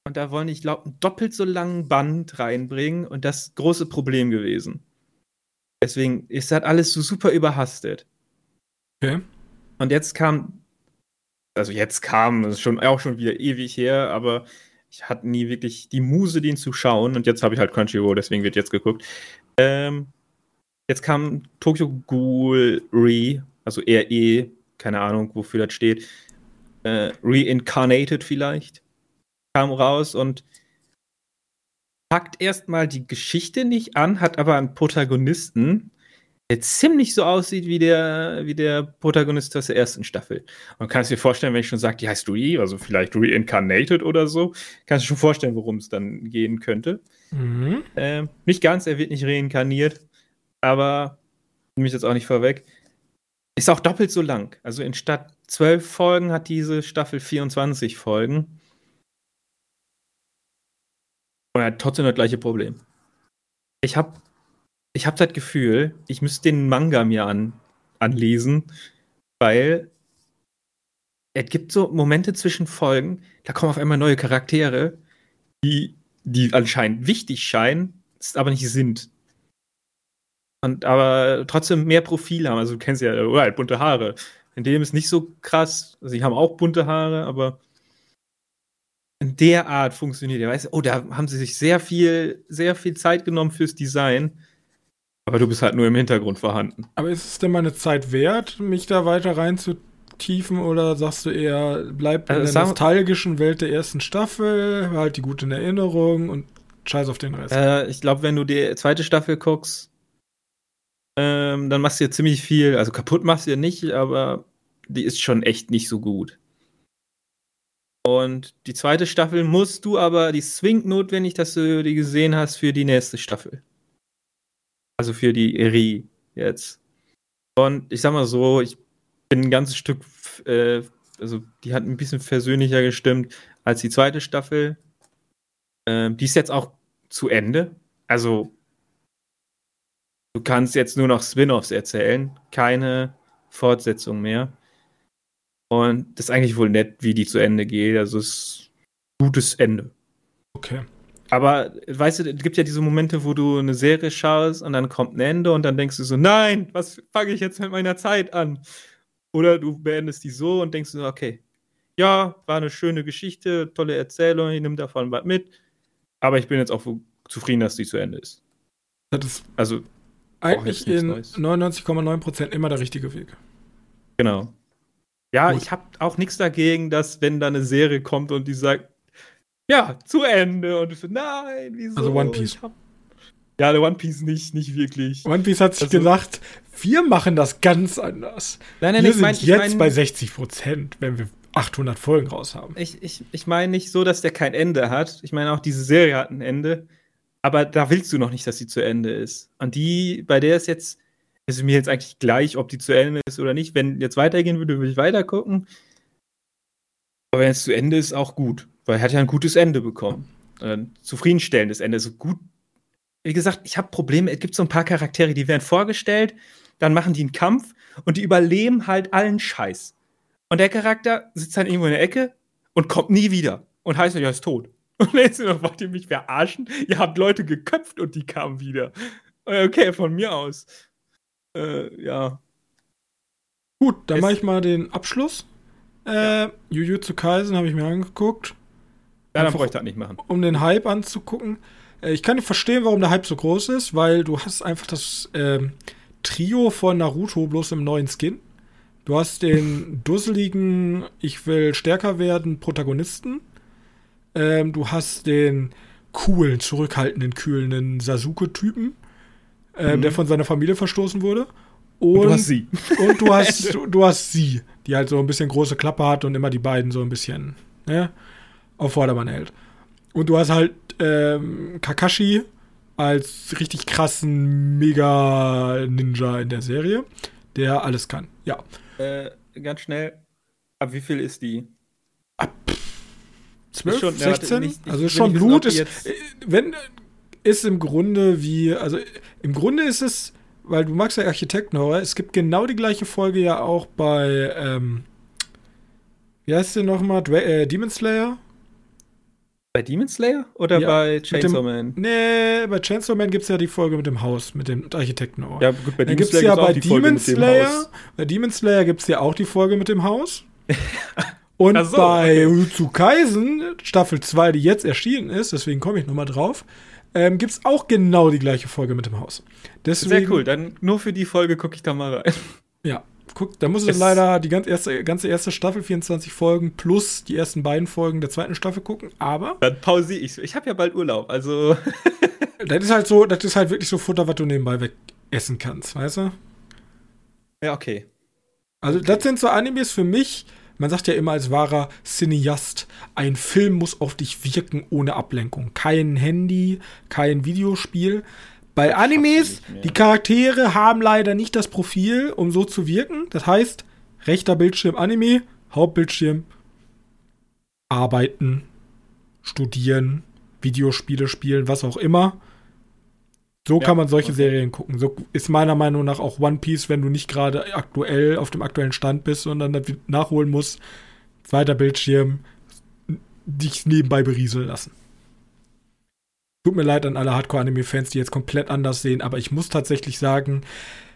und da wollen, ich glaube, einen doppelt so langen Band reinbringen und das große Problem gewesen. Deswegen ist das alles so super überhastet. Okay. Und jetzt kam, also jetzt kam, das ist schon auch schon wieder ewig her, aber ich hatte nie wirklich die Muse, den zu schauen. Und jetzt habe ich halt Crunchyroll, deswegen wird jetzt geguckt. Ähm, jetzt kam Tokyo Ghoul Re, also RE, keine Ahnung, wofür das steht. Äh, Reincarnated vielleicht. Kam raus und packt erstmal die Geschichte nicht an, hat aber einen Protagonisten, der ziemlich so aussieht wie der, wie der Protagonist aus der ersten Staffel. Und kannst dir vorstellen, wenn ich schon sage, die heißt Re, also vielleicht Reincarnated oder so, kannst du schon vorstellen, worum es dann gehen könnte. Mhm. Ähm, nicht ganz, er wird nicht reinkarniert, aber nehme ich jetzt auch nicht vorweg. Ist auch doppelt so lang. Also in statt zwölf Folgen hat diese Staffel 24 Folgen. Und er hat trotzdem das gleiche Problem. Ich habe ich hab das Gefühl, ich müsste den Manga mir an, anlesen, weil es gibt so Momente zwischen Folgen, da kommen auf einmal neue Charaktere, die, die anscheinend wichtig scheinen, es aber nicht sind. Und aber trotzdem mehr Profil haben. Also du kennst ja, oder halt bunte Haare. In dem ist nicht so krass. Also sie haben auch bunte Haare, aber in der Art funktioniert der. Weißt du, oh, da haben sie sich sehr viel, sehr viel Zeit genommen fürs Design. Aber du bist halt nur im Hintergrund vorhanden. Aber ist es denn meine Zeit wert, mich da weiter reinzutiefen oder sagst du eher, bleib in Also der sagen- nostalgischen Welt der ersten Staffel, halt die guten Erinnerungen und scheiß auf den Rest? Äh, ich glaube, wenn du die zweite Staffel guckst, ähm, dann machst du ja ziemlich viel. Also kaputt machst du ja nicht, aber die ist schon echt nicht so gut. Und die zweite Staffel musst du aber, die zwingend notwendig, dass du die gesehen hast für die nächste Staffel. Also für die Eri jetzt. Und ich sag mal so, ich bin ein ganzes Stück, äh, also die hat ein bisschen versöhnlicher gestimmt als die zweite Staffel. Ähm, die ist jetzt auch zu Ende. Also du kannst jetzt nur noch Spin-offs erzählen, keine Fortsetzung mehr. Und das ist eigentlich wohl nett, wie die zu Ende geht. Also es ist ein gutes Ende. Okay. Aber weißt du, es gibt ja diese Momente, wo du eine Serie schaust und dann kommt ein Ende und dann denkst du so, nein, was fange ich jetzt mit meiner Zeit an? Oder du beendest die so und denkst so, okay, ja, war eine schöne Geschichte, tolle Erzählung, ich nehme davon was mit, aber ich bin jetzt auch zufrieden, dass die zu Ende ist. Das ist Also, eigentlich in Neues. 99,9% immer der richtige Weg. genau. Ja, Gut. ich habe auch nichts dagegen, dass wenn da eine Serie kommt und die sagt, ja, zu Ende und du so, nein, wieso? Also One Piece. Ich hab- Ja, der One Piece nicht, nicht wirklich. One Piece hat sich Also- gesagt, wir machen das ganz anders. Nein, nein, wir ich sind mein- ich jetzt mein- bei 60 Prozent, wenn wir 800 Folgen raus haben. Ich, ich, ich meine nicht so, dass der kein Ende hat. Ich meine auch, diese Serie hat ein Ende. Aber da willst du noch nicht, dass sie zu Ende ist. Und die, bei der ist jetzt, ist mir jetzt eigentlich gleich, ob die zu Ende ist oder nicht. Wenn jetzt weitergehen würde, würde ich weiter gucken. Aber wenn es zu Ende ist, auch gut. Weil er hat ja ein gutes Ende bekommen. Ein zufriedenstellendes Ende. So gut. Wie gesagt, ich habe Probleme. Es gibt so ein paar Charaktere, die werden vorgestellt, dann machen die einen Kampf und die überleben halt allen Scheiß. Und der Charakter sitzt dann irgendwo in der Ecke und kommt nie wieder. Und heißt, er ist tot. Und er noch, wollt ihr mich verarschen? Ihr habt Leute geköpft und die kamen wieder. Äh, Okay, von mir aus. Äh, ja. Gut, dann mache ich mal den Abschluss. Äh, Jujutsu Kaisen habe ich mir angeguckt, Ja, dann brauche ich das nicht machen. um den Hype anzugucken. Äh, ich kann nicht verstehen, warum der Hype so groß ist, weil du hast einfach das ähm, Trio von Naruto bloß im neuen Skin. Du hast den [LAUGHS] dusseligen, ich will stärker werden Protagonisten. Ähm, du hast den coolen, zurückhaltenden, kühlenden Sasuke-Typen, ähm, Mhm. der von seiner Familie verstoßen wurde. Und, du hast sie. [LAUGHS] und du hast, [LAUGHS] du, du hast sie, die halt so ein bisschen große Klappe hat und immer die beiden so ein bisschen ne, auf Vordermann hält. Und du hast halt ähm, Kakashi als richtig krassen Mega-Ninja in der Serie, der alles kann. Ja. Äh, ganz schnell. Ab wie viel ist die? 12, schon- ja, warte, 16? nicht- ich also schon wissen, Blut ist, äh, wenn, ist im Grunde wie, also im Grunde ist es, weil du magst ja Architektenhorror, es gibt genau die gleiche Folge ja auch bei, ähm, wie heißt der nochmal, Dra äh, Demon Slayer? Bei Demon Slayer oder Ja, bei mit dem- Chainsaw Man? Nee, bei Chainsaw Man gibt es ja die Folge mit dem Haus, mit dem Architektenhorror. Ja, gut, bei Dann Demon gibt es Slayer ja bei die Folge Demon mit dem Slayer, Haus. bei Demon Slayer gibt es ja auch die Folge mit dem Haus. [LAUGHS] Und so, bei okay. Jujutsu Kaisen, Staffel 2, die jetzt erschienen ist, deswegen komme ich nochmal drauf, ähm, gibt es auch genau die gleiche Folge mit dem Haus. Deswegen, Sehr cool, dann nur für die Folge gucke ich da mal rein. Ja, guck, da muss es Es- leider die ganze erste, ganze erste Staffel, 24 Folgen, plus die ersten beiden Folgen der zweiten Staffel gucken, aber Dann pausiere ich. Ich habe ja bald Urlaub, also. [LAUGHS] das ist halt so, das ist halt wirklich so Futter, was du nebenbei weg essen kannst, weißt du? Ja, okay. Also, das sind so Animes für mich. Man sagt ja immer als wahrer Cineast, ein Film muss auf dich wirken ohne Ablenkung. Kein Handy, kein Videospiel. Bei Animes, die Charaktere haben leider nicht das Profil, um so zu wirken. Das heißt, rechter Bildschirm Anime, Hauptbildschirm arbeiten, studieren, Videospiele spielen, was auch immer. So Ja, kann man solche okay. Serien gucken. So ist meiner Meinung nach auch One Piece, wenn du nicht gerade aktuell auf dem aktuellen Stand bist, sondern das nachholen musst. Zweiter Bildschirm, dich nebenbei berieseln lassen. Tut mir leid an alle Hardcore-Anime-Fans, die jetzt komplett anders sehen, aber ich muss tatsächlich sagen,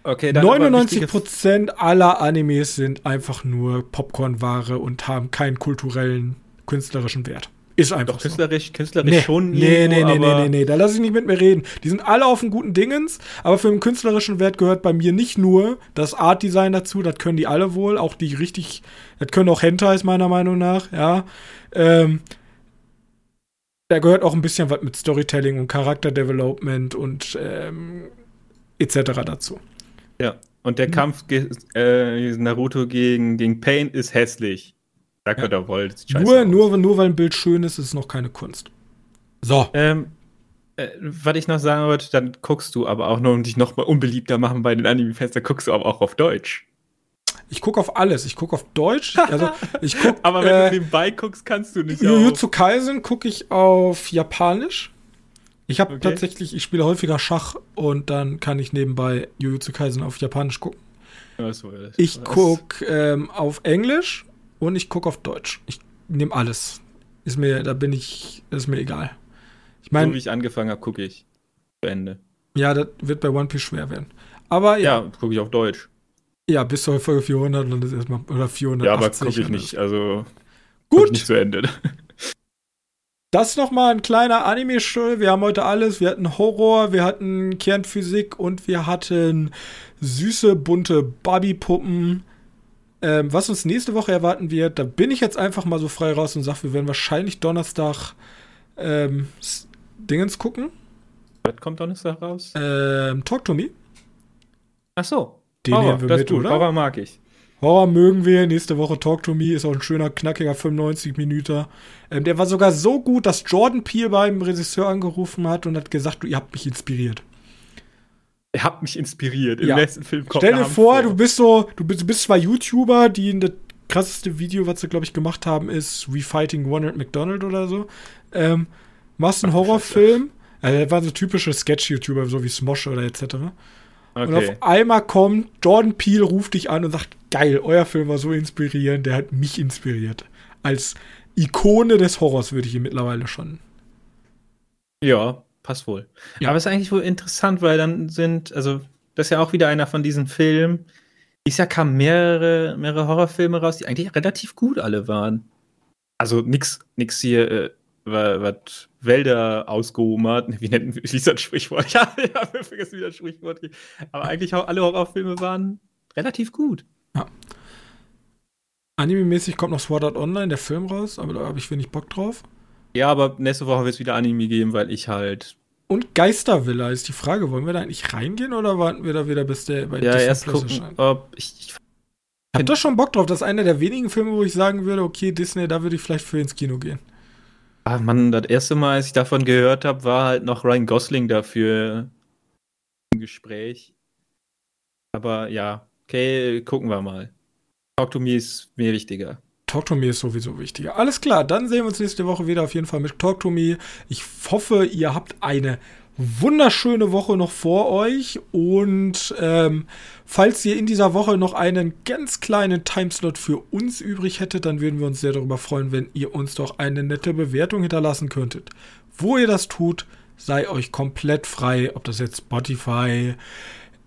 Okay, dann aber 99% aller Animes sind einfach nur Popcornware und haben keinen kulturellen, künstlerischen Wert. Ist einfach Doch, so. künstlerisch, künstlerisch Nee, schon. nee, irgendwo, nee, nee, nee, nee, nee, da lasse ich nicht mit mir reden. Die sind alle auf einem guten Dingens, aber für den künstlerischen Wert gehört bei mir nicht nur das Art-Design dazu, das können die alle wohl, auch die richtig, das können auch Hentais meiner Meinung nach, ja. Ähm, da gehört auch ein bisschen was mit Storytelling und Charakterdevelopment und ähm, etc. dazu. Ja. Und der Kampf ge äh, Naruto gegen, gegen Pain ist hässlich. Da könnt ihr wollen. sieht scheiße Nur, nur, nur weil ein Bild schön ist, ist es noch keine Kunst. So. Ähm, äh, was ich noch sagen wollte, dann guckst du aber auch noch, um dich noch mal unbeliebter machen bei den Anime-Fans, dann guckst du aber auch auf Deutsch. Ich gucke auf alles. Ich gucke auf Deutsch. Also [LAUGHS] ich gucke. Aber wenn äh, du nebenbei guckst, kannst du nicht Jujutsu Kaisen gucke ich auf Japanisch. Ich habe Okay. tatsächlich, ich spiele häufiger Schach und dann kann ich nebenbei Jujutsu Kaisen auf Japanisch gucken. das- Ich gucke ähm, auf Englisch und ich gucke auf Deutsch. Ich nehme alles. Ist mir, da bin ich, ist mir egal. Ich So wie meine, ich angefangen habe, gucke ich. Zu Ende. ja, das wird bei One Piece schwer werden. Aber ja, Ja, gucke ich auf Deutsch. ja, bis zur Folge 400 und dann ist erstmal, oder 480. Ja, aber gucke ich nicht. Also Gut. ich nicht zu Ende. [LAUGHS] Das nochmal ein kleiner Anime-Show. Wir haben heute alles. Wir hatten Horror, wir hatten Kernphysik und wir hatten süße, bunte Barbie-Puppen. Ähm, was uns nächste Woche erwarten wird, da bin ich jetzt einfach mal so frei raus und sage, wir werden wahrscheinlich Donnerstag ähm, Dingens gucken. Was kommt Donnerstag raus? Ähm, Talk to Me. Ach so. Den Horror, nehmen wir das mit, gut. oder? Horror mag ich. Horror mögen wir. Nächste Woche Talk to Me ist auch ein schöner, knackiger 95 Minuten. Ähm, der war sogar so gut, dass Jordan Peele beim Regisseur angerufen hat und hat gesagt, du, ihr habt mich inspiriert. Hat mich inspiriert. Im Ja. letzten Film kommt Stell dir Hand vor, du bist so, du bist, du bist zwei YouTuber, die das krasseste Video, was sie, glaube ich, gemacht haben, ist Refighting Ronald McDonald oder so. Ähm, machst einen Horrorfilm. Also, das waren so typische Sketch-YouTuber, so wie Smosh oder etc. Und Okay. auf einmal kommt Jordan Peele, ruft dich an und sagt, geil, euer Film war so inspirierend, der hat mich inspiriert. Als Ikone des Horrors würde ich ihn mittlerweile schon. Ja, passt wohl. Ja. Aber es ist eigentlich wohl interessant, weil dann sind, also, das ist ja auch wieder einer von diesen Filmen. Dieses Jahr kamen mehrere, mehrere Horrorfilme raus, die eigentlich relativ gut alle waren. Also nix, nix hier, äh, wa- was Wälder ausgehoben hat. Wie nennt wie ist das Sprichwort? [LAUGHS] Ja, ich habe vergessen, wie das Sprichwort geht. Aber eigentlich auch alle Horrorfilme waren relativ gut. Anime-mäßig kommt noch Sword Art Online, der Film raus, aber da habe ich wenig Bock drauf. Ja, aber nächste Woche wird es wieder Anime geben, weil ich halt. Und Geistervilla ist die Frage, wollen wir da eigentlich reingehen oder warten wir da wieder, bis der bei Ja, Disney erst Plus gucken, erscheint? ob ich, ich Habt ihr schon Bock drauf? Das ist einer der wenigen Filme, wo ich sagen würde, okay, Disney, da würde ich vielleicht für ins Kino gehen. Ah, Mann, das erste Mal, als ich davon gehört habe, war halt noch Ryan Gosling dafür im Gespräch. Aber ja, okay, gucken wir mal. Talk to Me ist mir wichtiger. Talk to Me ist sowieso wichtiger. Alles klar, dann sehen wir uns nächste Woche wieder auf jeden Fall mit Talk to Me. Ich hoffe, ihr habt eine wunderschöne Woche noch vor euch und ähm, falls ihr in dieser Woche noch einen ganz kleinen Timeslot für uns übrig hättet, dann würden wir uns sehr darüber freuen, wenn ihr uns doch eine nette Bewertung hinterlassen könntet. Wo ihr das tut, sei euch komplett frei, ob das jetzt Spotify,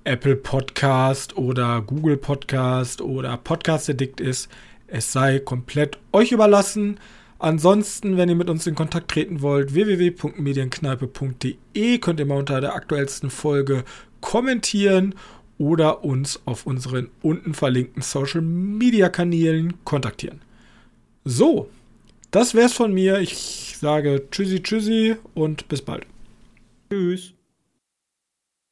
Apple Podcast oder Google Podcast oder Podcast Addict ist. Es sei komplett euch überlassen. Ansonsten, wenn ihr mit uns in Kontakt treten wollt, www.medienkneipe.de könnt ihr mal unter der aktuellsten Folge kommentieren oder uns auf unseren unten verlinkten Social Media Kanälen kontaktieren. So, das wär's von mir. Ich sage Tschüssi, Tschüssi und bis bald. Tschüss.